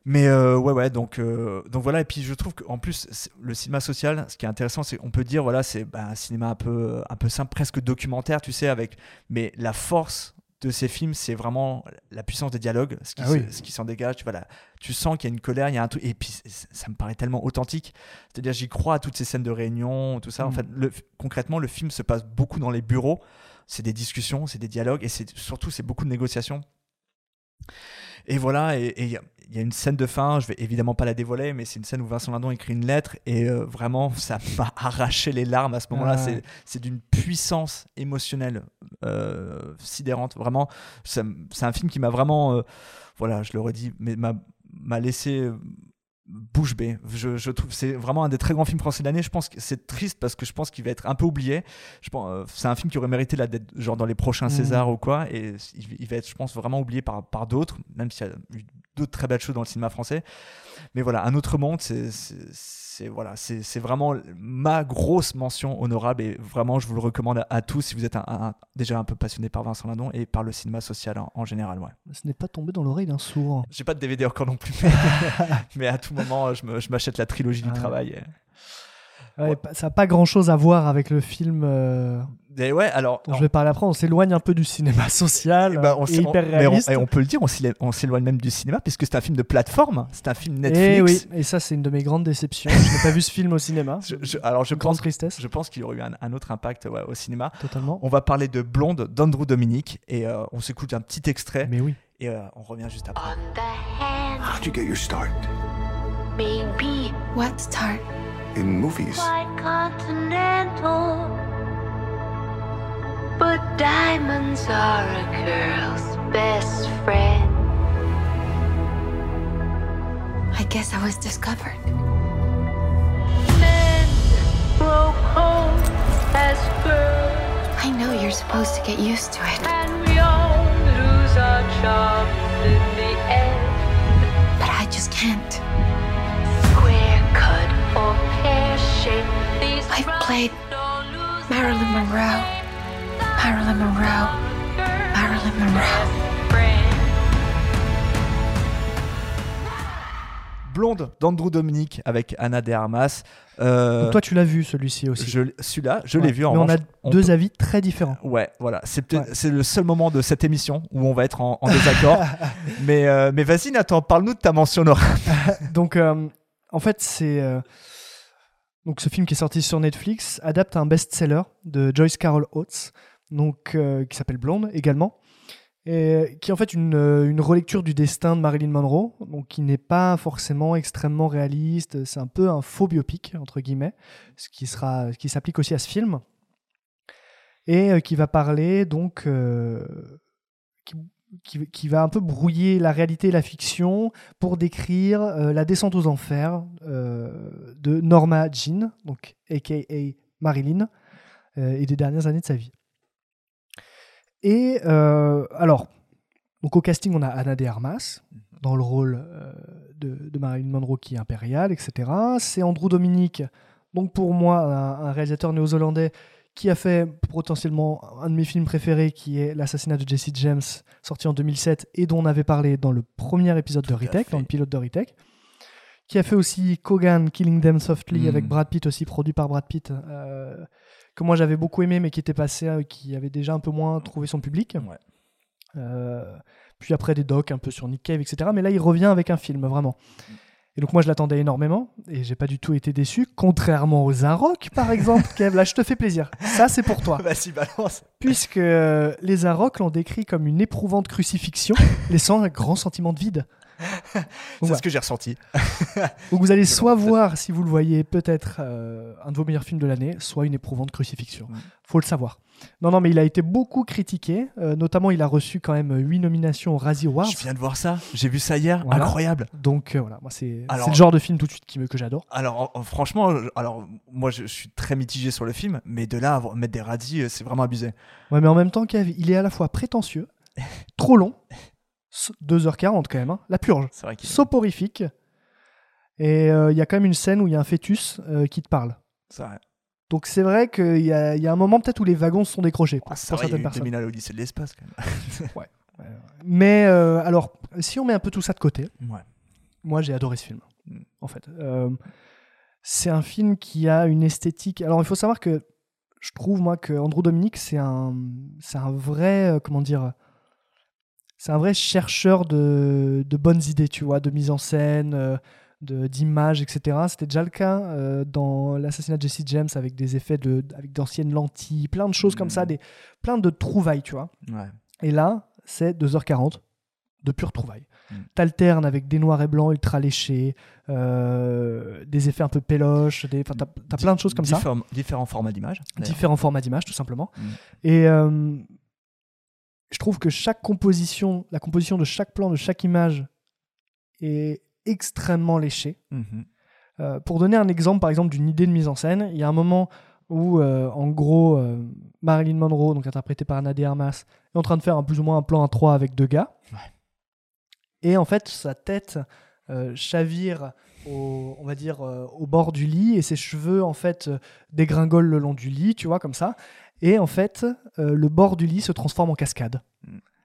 Mais euh, ouais, ouais, donc, euh, donc voilà. Et puis je trouve qu'en plus, le cinéma social, ce qui est intéressant, c'est qu'on peut dire, voilà, c'est bah, un cinéma un peu, un peu simple, presque documentaire, tu sais, avec. Mais la force de ces films, c'est vraiment la puissance des dialogues, ce qui, Ah se- oui. ce qui s'en dégage. Tu, vois, là, tu sens qu'il y a une colère, il y a un truc. Et puis ça me paraît tellement authentique. C'est-à-dire, j'y crois à toutes ces scènes de réunion, tout ça. En Mm. fait, le- concrètement, le film se passe beaucoup dans les bureaux. C'est des discussions, c'est des dialogues, et c'est surtout, c'est beaucoup de négociations. Et voilà, et il y, y, a une scène de fin, je vais évidemment pas la dévoiler, mais c'est une scène où Vincent Lindon écrit une lettre et euh, vraiment, ça (laughs) m'a arraché les larmes à ce moment-là. Ah. C'est d'une puissance émotionnelle euh, sidérante. Vraiment, c'est un film qui m'a vraiment, euh, voilà, je le redis, mais m'a laissé bouche bée. Je, je trouve c'est vraiment un des très grands films français de l'année. Je pense que c'est triste parce que je pense qu'il va être un peu oublié. Je pense euh, c'est un film qui aurait mérité là d'être genre dans les prochains Mhm. Césars ou quoi et il, il va être je pense vraiment oublié par par d'autres même s'il y a eu d'autres très belles choses dans le cinéma français. Mais voilà, un autre monde c'est c'est- voilà, c'est vraiment ma grosse mention honorable et vraiment je vous le recommande à, à tous si vous êtes un- un- déjà un peu passionné par Vincent Lindon et par le cinéma social en, en général, ouais. Ce n'est pas tombé dans l'oreille d'un sourd. J'ai pas de DVD encore non plus, (laughs) mais, mais à tout moment, je m'achète la trilogie du Ouais. travail. et- Ouais, Ça n'a pas grand chose à voir avec le film euh, Et ouais, alors. dont je vais parler après. On s'éloigne un peu du cinéma social Bah, on et on- hyper mais on, réaliste. et on peut le dire, on on s'éloigne même du cinéma puisque c'est un film de plateforme, c'est un film Et Netflix. Eh oui, et ça c'est une de mes grandes déceptions. je n'ai pas vu ce film au cinéma. Je- je- alors je Grande pense, tristesse. je pense qu'il y aurait eu un, un autre impact ouais, au cinéma. Totalement. On va parler de Blonde d'Andrew Dominic et euh, on s'écoute un petit extrait. Mais oui. Et euh, on revient juste après. How'd you get your start? Maybe. What start? In movies. Quite continental. But diamonds are a girl's best friend. I guess I was discovered. Men broke home as girls. I know you're supposed to get used to it. And we all lose our charms in the end. But I just can't. I've played Marilyn Monroe. Marilyn Monroe. Marilyn Monroe. Blonde d'Andrew Dominic avec Anna de Armas. Euh, toi tu l'as vu celui-ci aussi. je l'ai- Celui-là, je Ouais. l'ai vu en Mais on a on deux peut- avis très différents. Ouais, voilà. C'est le seul moment de cette émission où on va être en, en désaccord. (laughs) mais euh, mais vas-y, Nathan, parle-nous de ta mention honorable. (laughs) Donc, euh, en fait, c'est. Donc, ce film qui est sorti sur Netflix adapte un best-seller de Joyce Carol Oates, donc, euh, qui s'appelle Blonde également, et qui est en fait une, euh, une relecture du destin de Marilyn Monroe, donc qui n'est pas forcément extrêmement réaliste. C'est un peu un faux biopic, entre guillemets, ce qui, sera, qui s'applique aussi à ce film, et euh, qui va parler donc. Qui- qui va un peu brouiller la réalité et la fiction pour décrire euh, la descente aux enfers euh, de Norma Jean, donc aka Marilyn, euh, et des dernières années de sa vie. Et alors, donc au casting, on a Anna de Armas dans le rôle de, de Marilyn Monroe qui est impériale, etc. C'est Andrew Dominic, donc pour moi un, un réalisateur néo-zélandais qui a fait potentiellement un de mes films préférés, qui est L'assassinat de Jesse James, sorti en 2007 et dont on avait parlé dans le premier épisode de Retech, dans le pilote de Retech. Qui a fait aussi Kogan, Killing Them Softly, Mm. avec Brad Pitt aussi, produit par Brad Pitt, euh, que moi j'avais beaucoup aimé, mais qui était passé, euh, qui avait déjà un peu moins trouvé son public. Euh, puis après des docs un peu sur Nick Cave, etc. Mais là, il revient avec un film, vraiment. Et donc moi, je l'attendais énormément et j'ai pas du tout été déçu, contrairement aux Rock, par exemple. (laughs) Kev, là, je te fais plaisir. Ça, c'est pour toi. (laughs) Vas-y, balance. Puisque euh, les Rock l'ont décrit comme une éprouvante crucifixion, laissant un grand sentiment de vide. C'est ce que j'ai ressenti. Donc vous allez (laughs) soit voir, si vous le voyez, peut-être euh, un de vos meilleurs films de l'année, soit une éprouvante crucifixion. Faut le savoir. Non, non, mais il a été beaucoup critiqué. euh, notamment, il a reçu quand même 8 nominations aux Razzie Awards. Je viens de voir ça. J'ai vu ça hier. Voilà. Incroyable. Donc euh, voilà, moi c'est le genre de film tout de suite qui me, que j'adore. Alors en- en- franchement, alors moi je, suis très mitigé sur le film, mais de là à mettre des euh, c'est vraiment abusé. Ouais, mais en même temps, Kev, il est à la fois prétentieux, (laughs) trop long, 2h40 quand même, hein, la purge, C'est vrai qu'il est- soporifique, et euh, il y a quand même une scène où il y a un fœtus euh, qui te parle. C'est vrai. Donc c'est vrai qu'il y, a- il y a un moment peut-être où les wagons se sont décrochés pour, Ah, c'est pour vrai, il y a certaines eu personnes. 2000 à l'Odyssée de l'espace quand même. Ouais. Mais euh, alors, si on met un peu tout ça de côté, Ouais. moi j'ai adoré ce film, Mm. en fait. Euh, c'est un film qui a une esthétique. Alors il faut savoir que je trouve moi que Andrew Dominic c'est un, c'est un vrai, euh, comment dire, c'est un vrai chercheur de, de bonnes idées, tu vois, de mise en scène, euh, d'images, etc. C'était déjà le cas euh, dans l'assassinat de Jesse James avec des effets de, avec d'anciennes lentilles, plein de choses comme ça, des, plein de trouvailles, tu vois. Ouais. Et là, c'est 2h40 de pure trouvaille. T'alternes avec des noirs et blancs ultra léchés, euh, des effets un peu péloches, des... enfin, t'as t'as plein de choses comme ça. Différents- formats d'image. d'ailleurs. Différents formats d'images, tout simplement. Mm. Et euh, je trouve que chaque composition, la composition de chaque plan, de chaque image est extrêmement léchée. Mhm. Euh, pour donner un exemple, par exemple, d'une idée de mise en scène, il y a un moment où, euh, en gros, euh, Marilyn Monroe, donc interprétée par Anna de Armas, est en train de faire un plus ou moins un plan à trois avec deux gars. Et en fait, sa tête chavire au, on va dire, au bord du lit et ses cheveux, en fait, dégringolent le long du lit, tu vois, comme ça. Et en fait, euh, le bord du lit se transforme en cascade.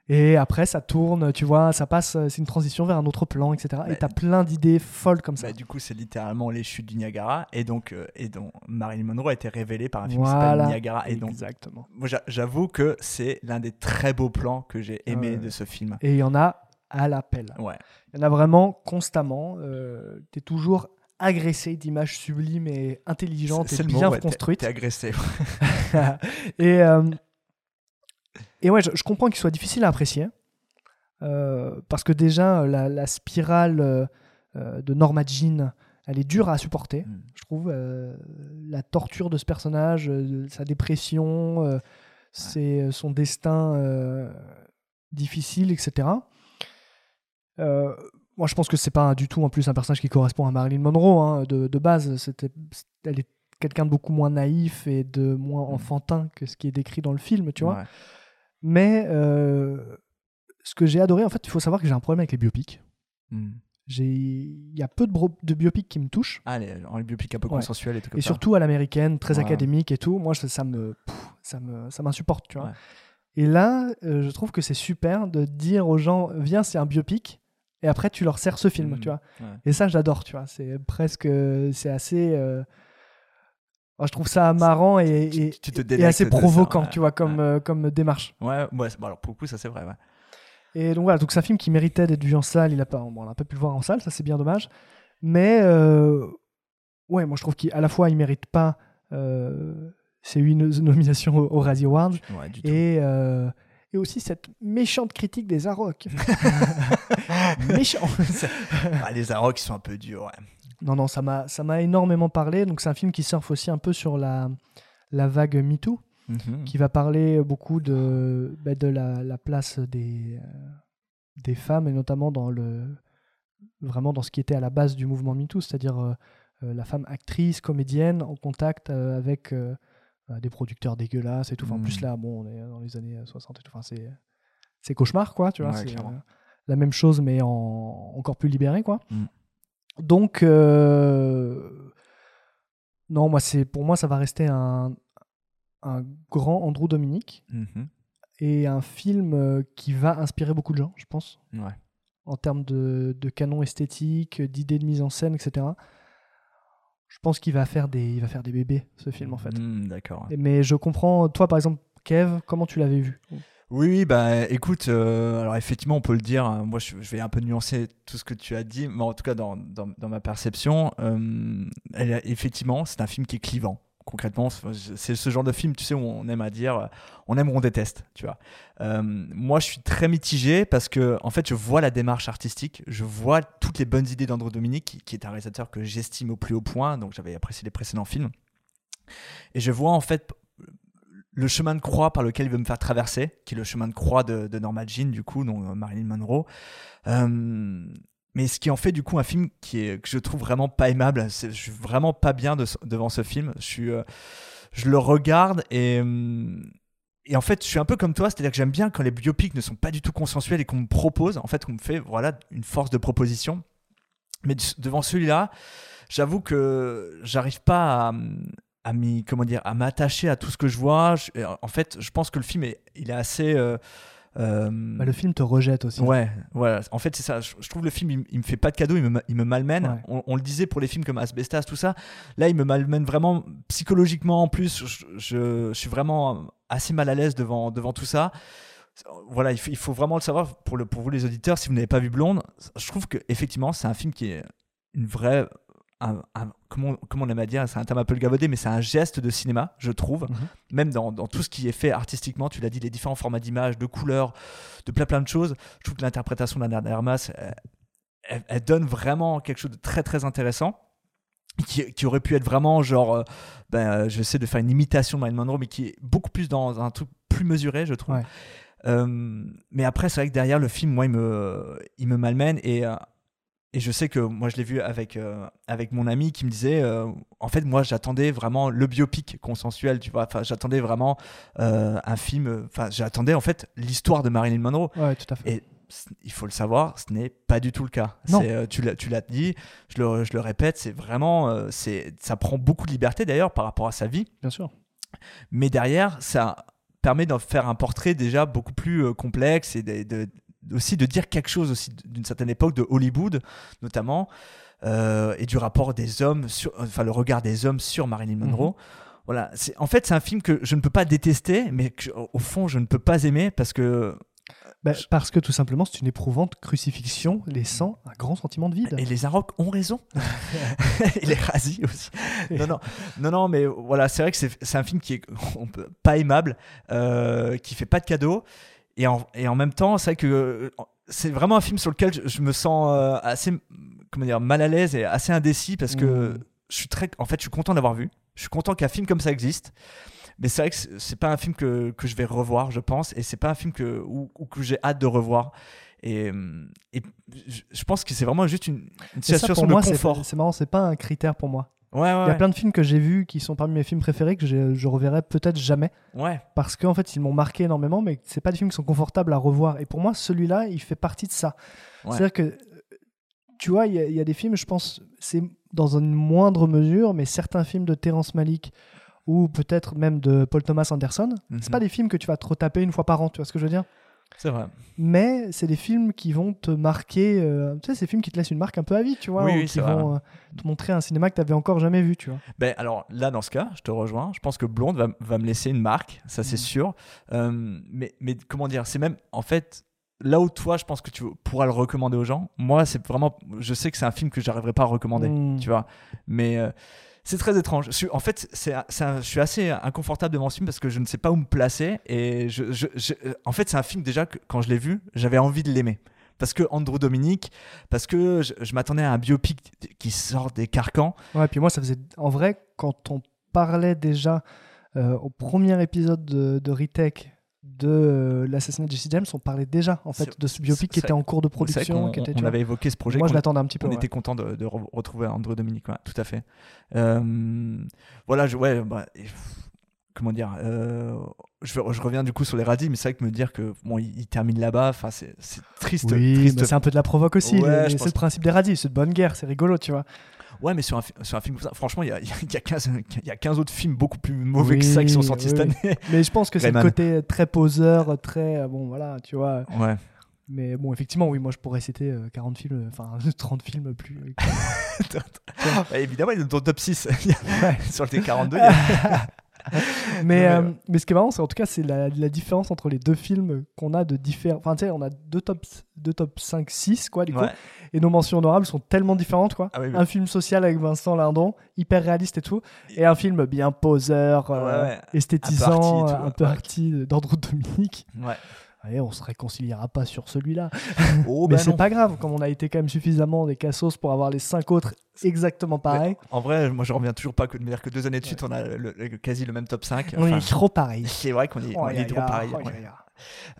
Et après, ça tourne, tu vois, ça passe, euh, c'est une transition vers un autre plan, etc. Et t'as plein d'idées folles comme ça. Bah, du coup, c'est littéralement les chutes du Niagara. Et donc, euh, et donc Marilyn Monroe a été révélée par un film qui Voilà. s'appelle Niagara. Et donc, Exactement. moi, j'a- j'avoue que c'est l'un des très beaux plans que j'ai aimé Ouais. de ce film. Et il y en a à l'appel. Ouais. Il y en a vraiment constamment. Euh, tu es toujours agressé d'images sublimes et intelligentes C'est- et bien mot, ouais, t'es- construites. t'es agressé. (laughs) et, euh, et ouais, je, je comprends qu'il soit difficile à apprécier. euh, parce que déjà, la, la spirale euh, euh, de Norma Jean, elle est dure à supporter, Mm. je trouve. la torture de ce personnage, sa dépression, c'est son destin difficile, etc. Euh, moi, je pense que c'est pas du tout en plus un personnage qui correspond à Marilyn Monroe hein, de, de base. C'était, elle est quelqu'un de beaucoup moins naïf et de moins enfantin que ce qui est décrit dans le film, tu vois. Mm. Ouais. Mais euh, ce que j'ai adoré, en fait, il faut savoir que j'ai un problème avec les biopics. Mm. Il y a peu de, de biopics qui me touchent. Ah, les, les biopics un peu Ouais. consensuels et tout comme Et ça. surtout à l'américaine, très Ouais. académique et tout. Moi, ça, ça me, pff, ça me, ça m'insupporte, tu vois. Et là, euh, je trouve que c'est super de dire aux gens, viens, c'est un biopic. Et après, tu leur sers ce film, Mhm. tu vois. Ouais. Et ça, j'adore, tu vois. C'est presque, c'est assez. euh, moi, je trouve ça marrant et, tu assez ça, provoquant, ouais, tu vois, comme, euh, comme démarche. Ouais, ouais, bon, alors pour le coup, ça c'est vrai. Ouais. Et donc voilà, donc c'est un film qui méritait d'être vu en salle. Il a pas, bon, on n'a pas pu le voir en salle, ça c'est bien dommage. Mais euh, ouais, moi je trouve qu'à la fois il mérite pas ces huit no- nominations aux, aux Razzie Awards et et aussi cette méchante critique des Arocs. (laughs) Méchant. (laughs) Ah, les Arocs, sont un peu durs. Ouais. non non, ça m'a ça m'a énormément parlé. Donc c'est un film qui surfe aussi un peu sur la la vague MeToo. Mhm. qui va parler beaucoup de, bah, de la, la place des, euh, des femmes et notamment dans le vraiment dans ce qui était à la base du mouvement MeToo, c'est-à-dire euh, euh, la femme actrice, comédienne en contact euh, avec euh, des producteurs dégueulasses et tout. Enfin, En plus Mhm. là, bon, on est dans les années 60 et tout. Enfin, c'est c'est cauchemar quoi, tu vois. Ouais, c'est clairement. La même chose mais en encore plus libéré quoi. Mm. Donc euh, non, moi c'est pour moi ça va rester un un grand Andrew Dominique Mhm. et un film euh, qui va inspirer beaucoup de gens, je pense, Ouais. en termes de, de canon esthétique, d'idées de mise en scène, etc. Je pense qu'il va faire des, il va faire des bébés, ce film, en fait. Mm, D'accord. Mais je comprends, toi, par exemple, Kev, comment tu l'avais vu? Oui, oui, bah écoute, euh, alors effectivement, on peut le dire, hein, moi je, vais un peu nuancer tout ce que tu as dit, mais en tout cas dans, dans, dans ma perception, euh, effectivement, c'est un film qui est clivant. Concrètement, c'est ce genre de film, tu sais, où on aime à dire, euh, on aime ou on déteste, tu vois. Moi, je suis très mitigé parce que, en fait, je vois la démarche artistique, je vois toutes les bonnes idées d'Andrew Dominique, qui est un réalisateur que j'estime au plus haut point, donc j'avais apprécié les précédents films. Et je vois en fait le chemin de croix par lequel il veut me faire traverser, qui est le chemin de croix de, de Norma Jean, du coup, donc euh, Marilyn Monroe. Euh, mais ce qui en fait du coup un film qui est, que je trouve vraiment pas aimable. Je suis vraiment pas bien de- devant ce film. Je, euh, je le regarde et, et en fait, je suis un peu comme toi, c'est-à-dire que j'aime bien quand les biopics ne sont pas du tout consensuels et qu'on me propose, en fait, qu'on me fait voilà, une force de proposition. Mais de- devant celui-là, j'avoue que j'arrive pas à, à m'y- comment dire, à m'attacher à tout ce que je vois. Je- en fait, je pense que le film est, il est assez. euh, euh, Bah, Le film te rejette aussi. Ouais, voilà. En fait, c'est ça. Je, je trouve le film, il, il me fait pas de cadeau, il me, il me malmène. Ouais. On, on le disait pour les films comme Asbestas, tout ça. Là, il me malmène vraiment psychologiquement en plus. Je, je- je suis vraiment assez mal à l'aise devant, devant tout ça. Voilà, il faut, il faut vraiment le savoir pour, le, pour vous les auditeurs, si vous n'avez pas vu Blonde. Je trouve que effectivement, c'est un film qui est une vraie un- un- comment, comment on aime à dire, c'est un terme un peu le galvaudé, mais c'est un geste de cinéma, je trouve. Mhm. Même dans, dans tout ce qui est fait artistiquement, tu l'as dit, les différents formats d'images, de couleurs, de plein plein de choses. Je trouve que l'interprétation d'Anna de Armas, elle, elle- elle donne vraiment quelque chose de très très intéressant. Qui, qui aurait pu être vraiment genre, euh, ben, euh, je sais de faire une imitation de Marilyn Monroe, mais qui est beaucoup plus dans un truc plus mesuré, je trouve. Ouais. Euh, mais après, c'est vrai que derrière le film, moi, il me, il me malmène et, euh, et je sais que moi, je l'ai vu avec, euh, avec mon ami qui me disait, euh, en fait, moi, j'attendais vraiment le biopic consensuel, tu vois. Enfin, j'attendais vraiment euh, un film, enfin, j'attendais en fait l'histoire de Marilyn Monroe. Ouais, tout à fait. Et il faut le savoir, ce n'est pas du tout le cas. Tu l'as tu l'as dit, je le, je le répète, c'est vraiment, c'est, ça prend beaucoup de liberté d'ailleurs par rapport à sa vie. Bien sûr. Mais derrière, ça permet d'en faire un portrait déjà beaucoup plus complexe et de, de- aussi de dire quelque chose aussi d'une certaine époque de Hollywood, notamment, euh, et du rapport des hommes, sur, enfin le regard des hommes sur Marilyn Monroe. Voilà, c'est, en fait, c'est un film que je ne peux pas détester, mais que, au fond, je ne peux pas aimer parce que Bah, parce que tout simplement, c'est une éprouvante crucifixion laissant un grand sentiment de vide. Et les Arocs ont raison. (laughs) (laughs) et les Razzies aussi. Non, non, non, non, mais voilà, c'est vrai que c'est c'est un film qui est on peut- pas aimable, euh, qui fait pas de cadeaux. Et en, et en même temps, c'est vrai que euh, c'est vraiment un film sur lequel je, je me sens euh, assez comment dire, mal à l'aise et assez indécis parce que Mm. je suis très. En fait, je suis content d'avoir vu. Je suis content qu'un film comme ça existe. Mais c'est vrai que c'est- pas un film que, que je vais revoir, je pense, et c'est pas un film que, ou, ou que j'ai hâte de revoir. Et, et je- pense que c'est vraiment juste une, une Et ça, situation pour moi, de c'est confort. c'est marrant, c'est pas un critère pour moi. Ouais, ouais, Il y a plein de films que j'ai vus qui sont parmi mes films préférés que je, je reverrai peut-être jamais. Ouais. Parce qu'en fait, ils m'ont marqué énormément, mais c'est pas des films qui sont confortables à revoir. Et pour moi, celui-là, il fait partie de ça. C'est-à-dire que, tu vois, il y, a- il y a des films, je pense, c'est dans une moindre mesure, mais certains films de Terrence Malick ou peut-être même de Paul Thomas Anderson, Mhm. c'est pas des films que tu vas te retaper une fois par an, tu vois ce que je veux dire? C'est vrai. mais c'est des films qui vont te marquer, euh, tu sais, ces films qui te laissent une marque un peu à vie, tu vois, Oui, ou oui, qui vont euh, te montrer un cinéma que tu avais encore jamais vu, tu vois. Ben, alors là, dans ce cas, je te rejoins. Je pense que Blonde va, va me laisser une marque, ça Mm. c'est sûr. Euh, mais, mais comment dire, c'est même en fait là où toi, je pense que tu pourras le recommander aux gens. Moi, c'est vraiment, je sais que c'est un film que j'arriverai pas à recommander, Mm. tu vois. Mais c'est très étrange. En fait, je suis assez inconfortable devant ce film parce que je ne sais pas où me placer. Et en fait, c'est un film déjà que quand je l'ai vu, j'avais envie de l'aimer. Parce que Andrew Dominique, parce que je, je m'attendais à un biopic qui sort des carcans. Ouais, puis moi, ça faisait. En vrai, quand on parlait déjà euh, au premier épisode de, de Retech de euh, l'assassinat de Jesse James, on parlait déjà en fait de ce biopic qui était en cours de production. qu'on- qui était, on avait évoqué ce projet. Moi, je l'attendais un petit peu. On ouais. était content de, de re- retrouver Andrew Dominique, ouais, tout à fait. Euh, voilà, je, ouais, bah, et- comment dire euh, je, je reviens du coup sur les radis, mais c'est vrai que me dire que bon, il, il termine là-bas, enfin, c'est triste. Oui, triste. c'est un peu de la provoque aussi. Ouais, c'est le principe des radis, c'est de bonne guerre, c'est rigolo, tu vois. Ouais, mais sur un, sur un film comme ça, franchement, il y a, y, a 15 il y a 15 autres films beaucoup plus mauvais que ça qui sont sortis Oui, cette année. (laughs) Mais je pense que c'est le côté très poseur, très. euh, Bon, voilà, tu vois. Ouais. Mais bon, effectivement, oui, moi je pourrais citer euh, 40 films, euh, enfin (laughs) 30 films plus. (laughs) Évidemment, il y a ton top 6. Il y a- Sur le T42, il y a- mais, euh, ouais. mais ce qui est marrant, c'est en tout cas, c'est la, la différence entre les deux films qu'on a de différents. Enfin, tu sais, on a deux top, deux top 5, 6, quoi, du coup. Et nos mentions honorables sont tellement différentes, quoi. Ah oui, oui. Un film social avec Vincent Lindon, hyper réaliste et tout. Et un film bien poseur, euh, Ouais, ouais. Un peu esthétisant, arty, euh, tout, un peu arty euh, d'Andrew Dominique. Ouais. Et on se réconciliera pas sur celui-là. Oh, (laughs) mais bah c'est pas grave, comme on a été quand même suffisamment des cassos pour avoir les cinq autres exactement pareils. En vrai, moi je reviens toujours pas que de me dire que deux années de suite, on a le- le- quasi le même top 5. On est trop pareil. C'est vrai qu'on est, Oh, on ya, est trop pareil. oh, ouais.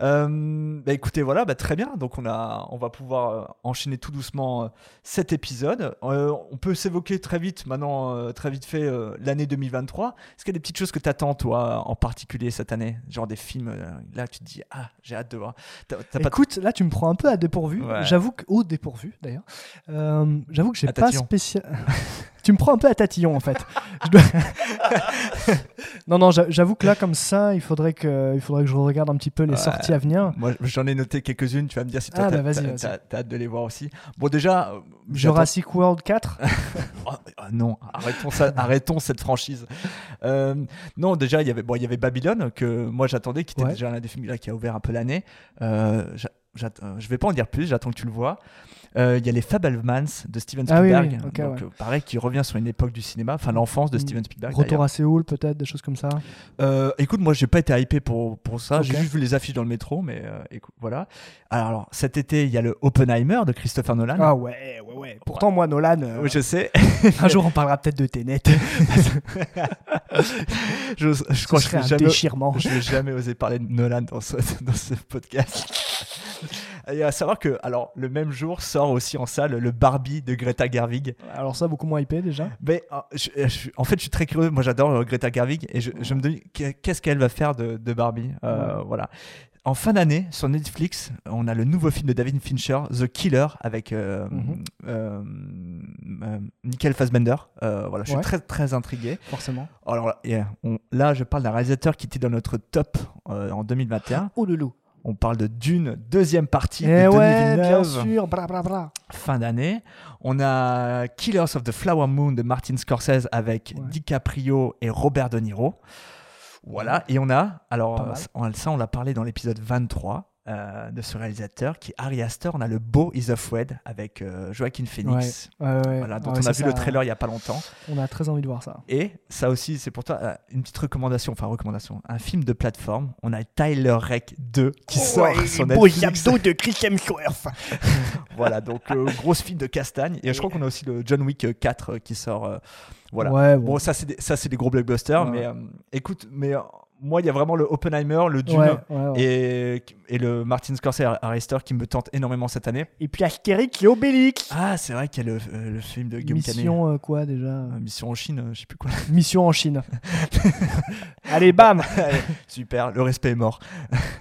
Euh, bah écoutez, voilà, bah très bien. Donc on, a, on va pouvoir euh, enchaîner tout doucement euh, cet épisode. Euh, on peut s'évoquer très vite, maintenant, très vite fait, euh, l'année 2023. Est-ce qu'il y a des petites choses que tu attends, toi, en particulier cette année? Genre des films, là tu te dis, ah, j'ai hâte de voir. Écoute, là tu me prends un peu à dépourvu. Ouais. J'avoue que au dépourvu d'ailleurs. J'avoue que j'ai À pas spécial. (laughs) tu me prends un peu à tatillon en fait. Dois- (laughs) non non, j'a- j'avoue que là comme ça, il faudrait que il faudrait que je regarde un petit peu les Ouais. sorties à venir. Moi, j'en ai noté quelques-unes. Tu vas me dire si toi, Ah, t'as bah, hâte de les voir aussi. Bon, déjà, euh, Jurassic World 4. (laughs) Oh, oh non, arrêtons, ça, arrêtons cette franchise. Euh, non, déjà, il y avait, bon, il y avait Babylone, que moi j'attendais, qui était Ouais. déjà l'un des films là, qui a ouvert un peu l'année. Euh, euh, je vais pas en dire plus, j'attends que tu le vois. Euh, Il y a les Fablemans de Steven Ah oui, Spielberg, donc, ouais. euh, pareil, qui revient sur une époque du cinéma, enfin l'enfance de Steven Spielberg. Retour à Séoul, peut-être, des choses comme ça. Euh, écoute, moi, j'ai pas été hypé pour, pour ça. J'ai juste vu les affiches dans le métro, mais euh, écoute, voilà. Alors, alors, cet été, il y a le Oppenheimer de Christopher Nolan. Ah ouais, ouais, ouais. Pourtant, moi, Nolan. euh, je sais. (laughs) un jour, on parlera peut-être de Tenet. (laughs) je, je crois que je vais un jamais, déchirement. Je vais jamais oser parler de Nolan dans ce, dans ce podcast. Et à savoir que, alors, le même jour sort aussi en salle le Barbie de Greta Gerwig. Alors, ça, beaucoup moins hypé déjà. Mais je- je- en fait, je suis très curieux. Moi, j'adore euh, Greta Gerwig et je, je me demande qu'est- qu'est-ce qu'elle va faire de, de Barbie. Euh, Voilà. En fin d'année, sur Netflix, on a le nouveau film de David Fincher, The Killer, avec euh, Mhm. euh, euh, Michael Fassbender. Voilà, je suis très très intrigué. Forcément. Alors yeah, on- là, je parle d'un réalisateur qui était dans notre top en 2021. Oh le loup. On parle de Dune, deuxième partie Eh de Denis ouais, bien Villeneuve sûr. Bra, bra, bra. fin d'année. On a Killers of the Flower Moon de Martin Scorsese avec DiCaprio et Robert De Niro. Voilà, et on a, alors ça on l'a parlé dans l'épisode 23 euh, de ce réalisateur qui est Ari Aster. On a le Beau Is of Wed avec euh, Joaquin Phoenix, Ouais, ouais, ouais. Voilà, dont Ouais, on a vu le trailer il y a pas longtemps. On a très envie de voir ça. Et ça aussi, c'est pour toi euh, une petite recommandation, enfin recommandation, un film de plateforme. On a Tyler Rek 2 qui sort Ouais, sur Netflix. abdos de Chris Hemsworth. (laughs) voilà, donc euh, grosse film de castagne. Et je crois qu'on a aussi le John Wick euh, 4 euh, qui sort. euh, voilà. Ouais, bon. bon. ça c'est des, ça c'est des gros blockbusters, Ouais. mais euh, écoute, mais euh, moi il y a vraiment le Oppenheimer, le Dune Ouais, ouais, ouais. Et, et le Martin Scorsese Arrestor qui me tente énormément cette année. Et puis Astérix et Obélix. Ah, c'est vrai qu'il y a le, euh, le film de Guillaume. Mission euh, quoi déjà Euh, Mission en Chine, je sais plus quoi. (laughs) Mission en Chine. (laughs) Allez, bam (laughs) Allez, Super, le respect est mort.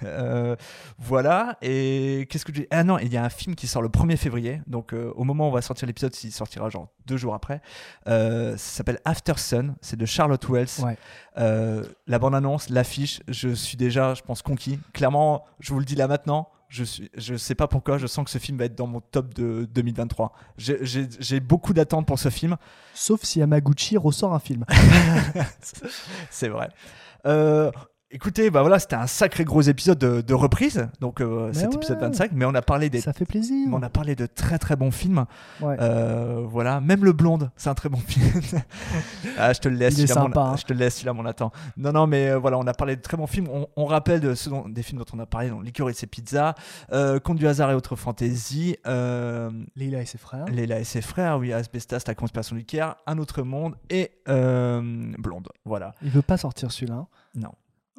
Euh, voilà, et qu'est-ce que je dis? Ah non, il y a un film qui sort le 1er février, donc euh, au moment où on va sortir l'épisode, il sortira genre deux jours après. Euh, ça s'appelle After Sun, c'est de Charlotte Wells. Ouais. Euh, la bande-annonce, l'affiche, je suis déjà, je pense, conquis. Clairement, je vous le dis là maintenant. Je suis, je sais pas pourquoi, je sens que ce film va être dans mon top de 2023. J'ai- J'ai j'ai beaucoup d'attentes pour ce film. Sauf si Yamaguchi ressort un film. (laughs) C'est vrai. Euh, écoutez, bah voilà, c'était un sacré gros épisode de, de reprise, donc euh, Mais cet ouais. épisode 25, mais on a parlé des. Ça fait plaisir. mais on a parlé de très très bons films. Ouais. Euh, voilà, même le blonde, c'est un très bon film. (laughs) ah, je te le laisse, Il est celui-là, mon- sympa, hein. je te le laisse, celui-là, mon attend. Non, non, mais euh, voilà, on a parlé de très bons films. On, on rappelle de ceux dont- des films dont on a parlé, donc Licorice et Pizza, Conte du hasard et autres fantaisies, Leila et ses frères. Léla et ses frères, oui, Asbestas, la conspiration du Caire, Un autre monde et Blonde. Voilà. Il veut pas sortir celui-là. Non.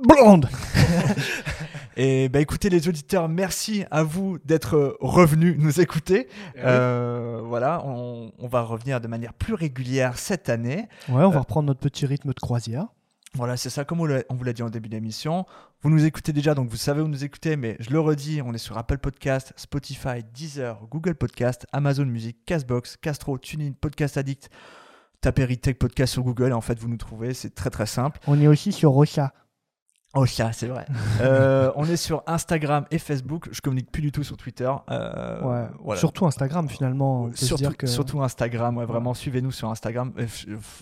Blonde (laughs) Et bah écoutez les auditeurs, merci à vous d'être revenus nous écouter. Eh oui. Euh, voilà, on, on va revenir de manière plus régulière cette année. Ouais, on va Euh, reprendre notre petit rythme de croisière. Voilà, c'est ça, comme on vous l'a dit en début d'émission. Vous nous écoutez déjà, donc vous savez où nous écouter, mais je le redis, on est sur Apple Podcast, Spotify, Deezer, Google Podcast, Amazon Music, Castbox, Castro, TuneIn, Podcast Addict. Tapez Retech Podcast sur Google et en fait vous nous trouvez, c'est très très simple. On est aussi sur Rocha. Oh ça, c'est vrai. (laughs) Euh, on est sur Instagram et Facebook. Je communique plus du tout sur Twitter. Euh, Ouais. voilà. Surtout Instagram finalement. Surtout, dire que... surtout Instagram, ouais, vraiment, suivez-nous sur Instagram.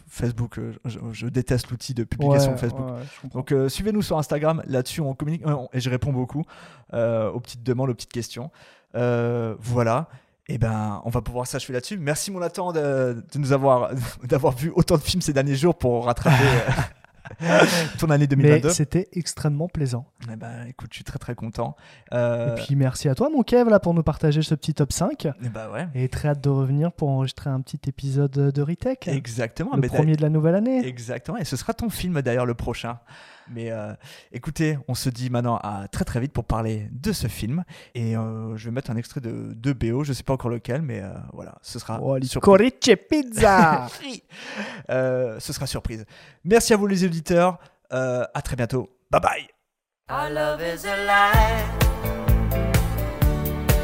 Facebook, euh, je, je déteste l'outil de publication Ouais, Facebook. Donc euh, suivez-nous sur Instagram, là-dessus on communique et je réponds beaucoup aux petites demandes, aux petites questions. Voilà. Et ben, on va pouvoir s'achever là-dessus. Merci mon Nathan de, de nous avoir (laughs) d'avoir vu autant de films ces derniers jours pour rattraper (laughs) (laughs) ton année 2022. Mais c'était extrêmement plaisant. Eh ben, écoute, je suis très très content. Euh, Et puis merci à toi mon Kev là pour nous partager ce petit top 5. Eh bah ouais. Et très hâte de revenir pour enregistrer un petit épisode de Retech. Exactement. Le mais premier de la nouvelle année. Exactement. Et ce sera ton film d'ailleurs le prochain. Mais euh, écoutez, on se dit maintenant à très très vite pour parler de ce film. Et euh, je vais mettre un extrait de, de BO, je sais pas encore lequel, mais euh, voilà, ce sera Oh, surprise. Licorice Pizza. (laughs) Euh, ce sera surprise. Merci à vous les auditeurs. Euh, à très bientôt. Bye bye. Our love is a lie,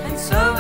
and so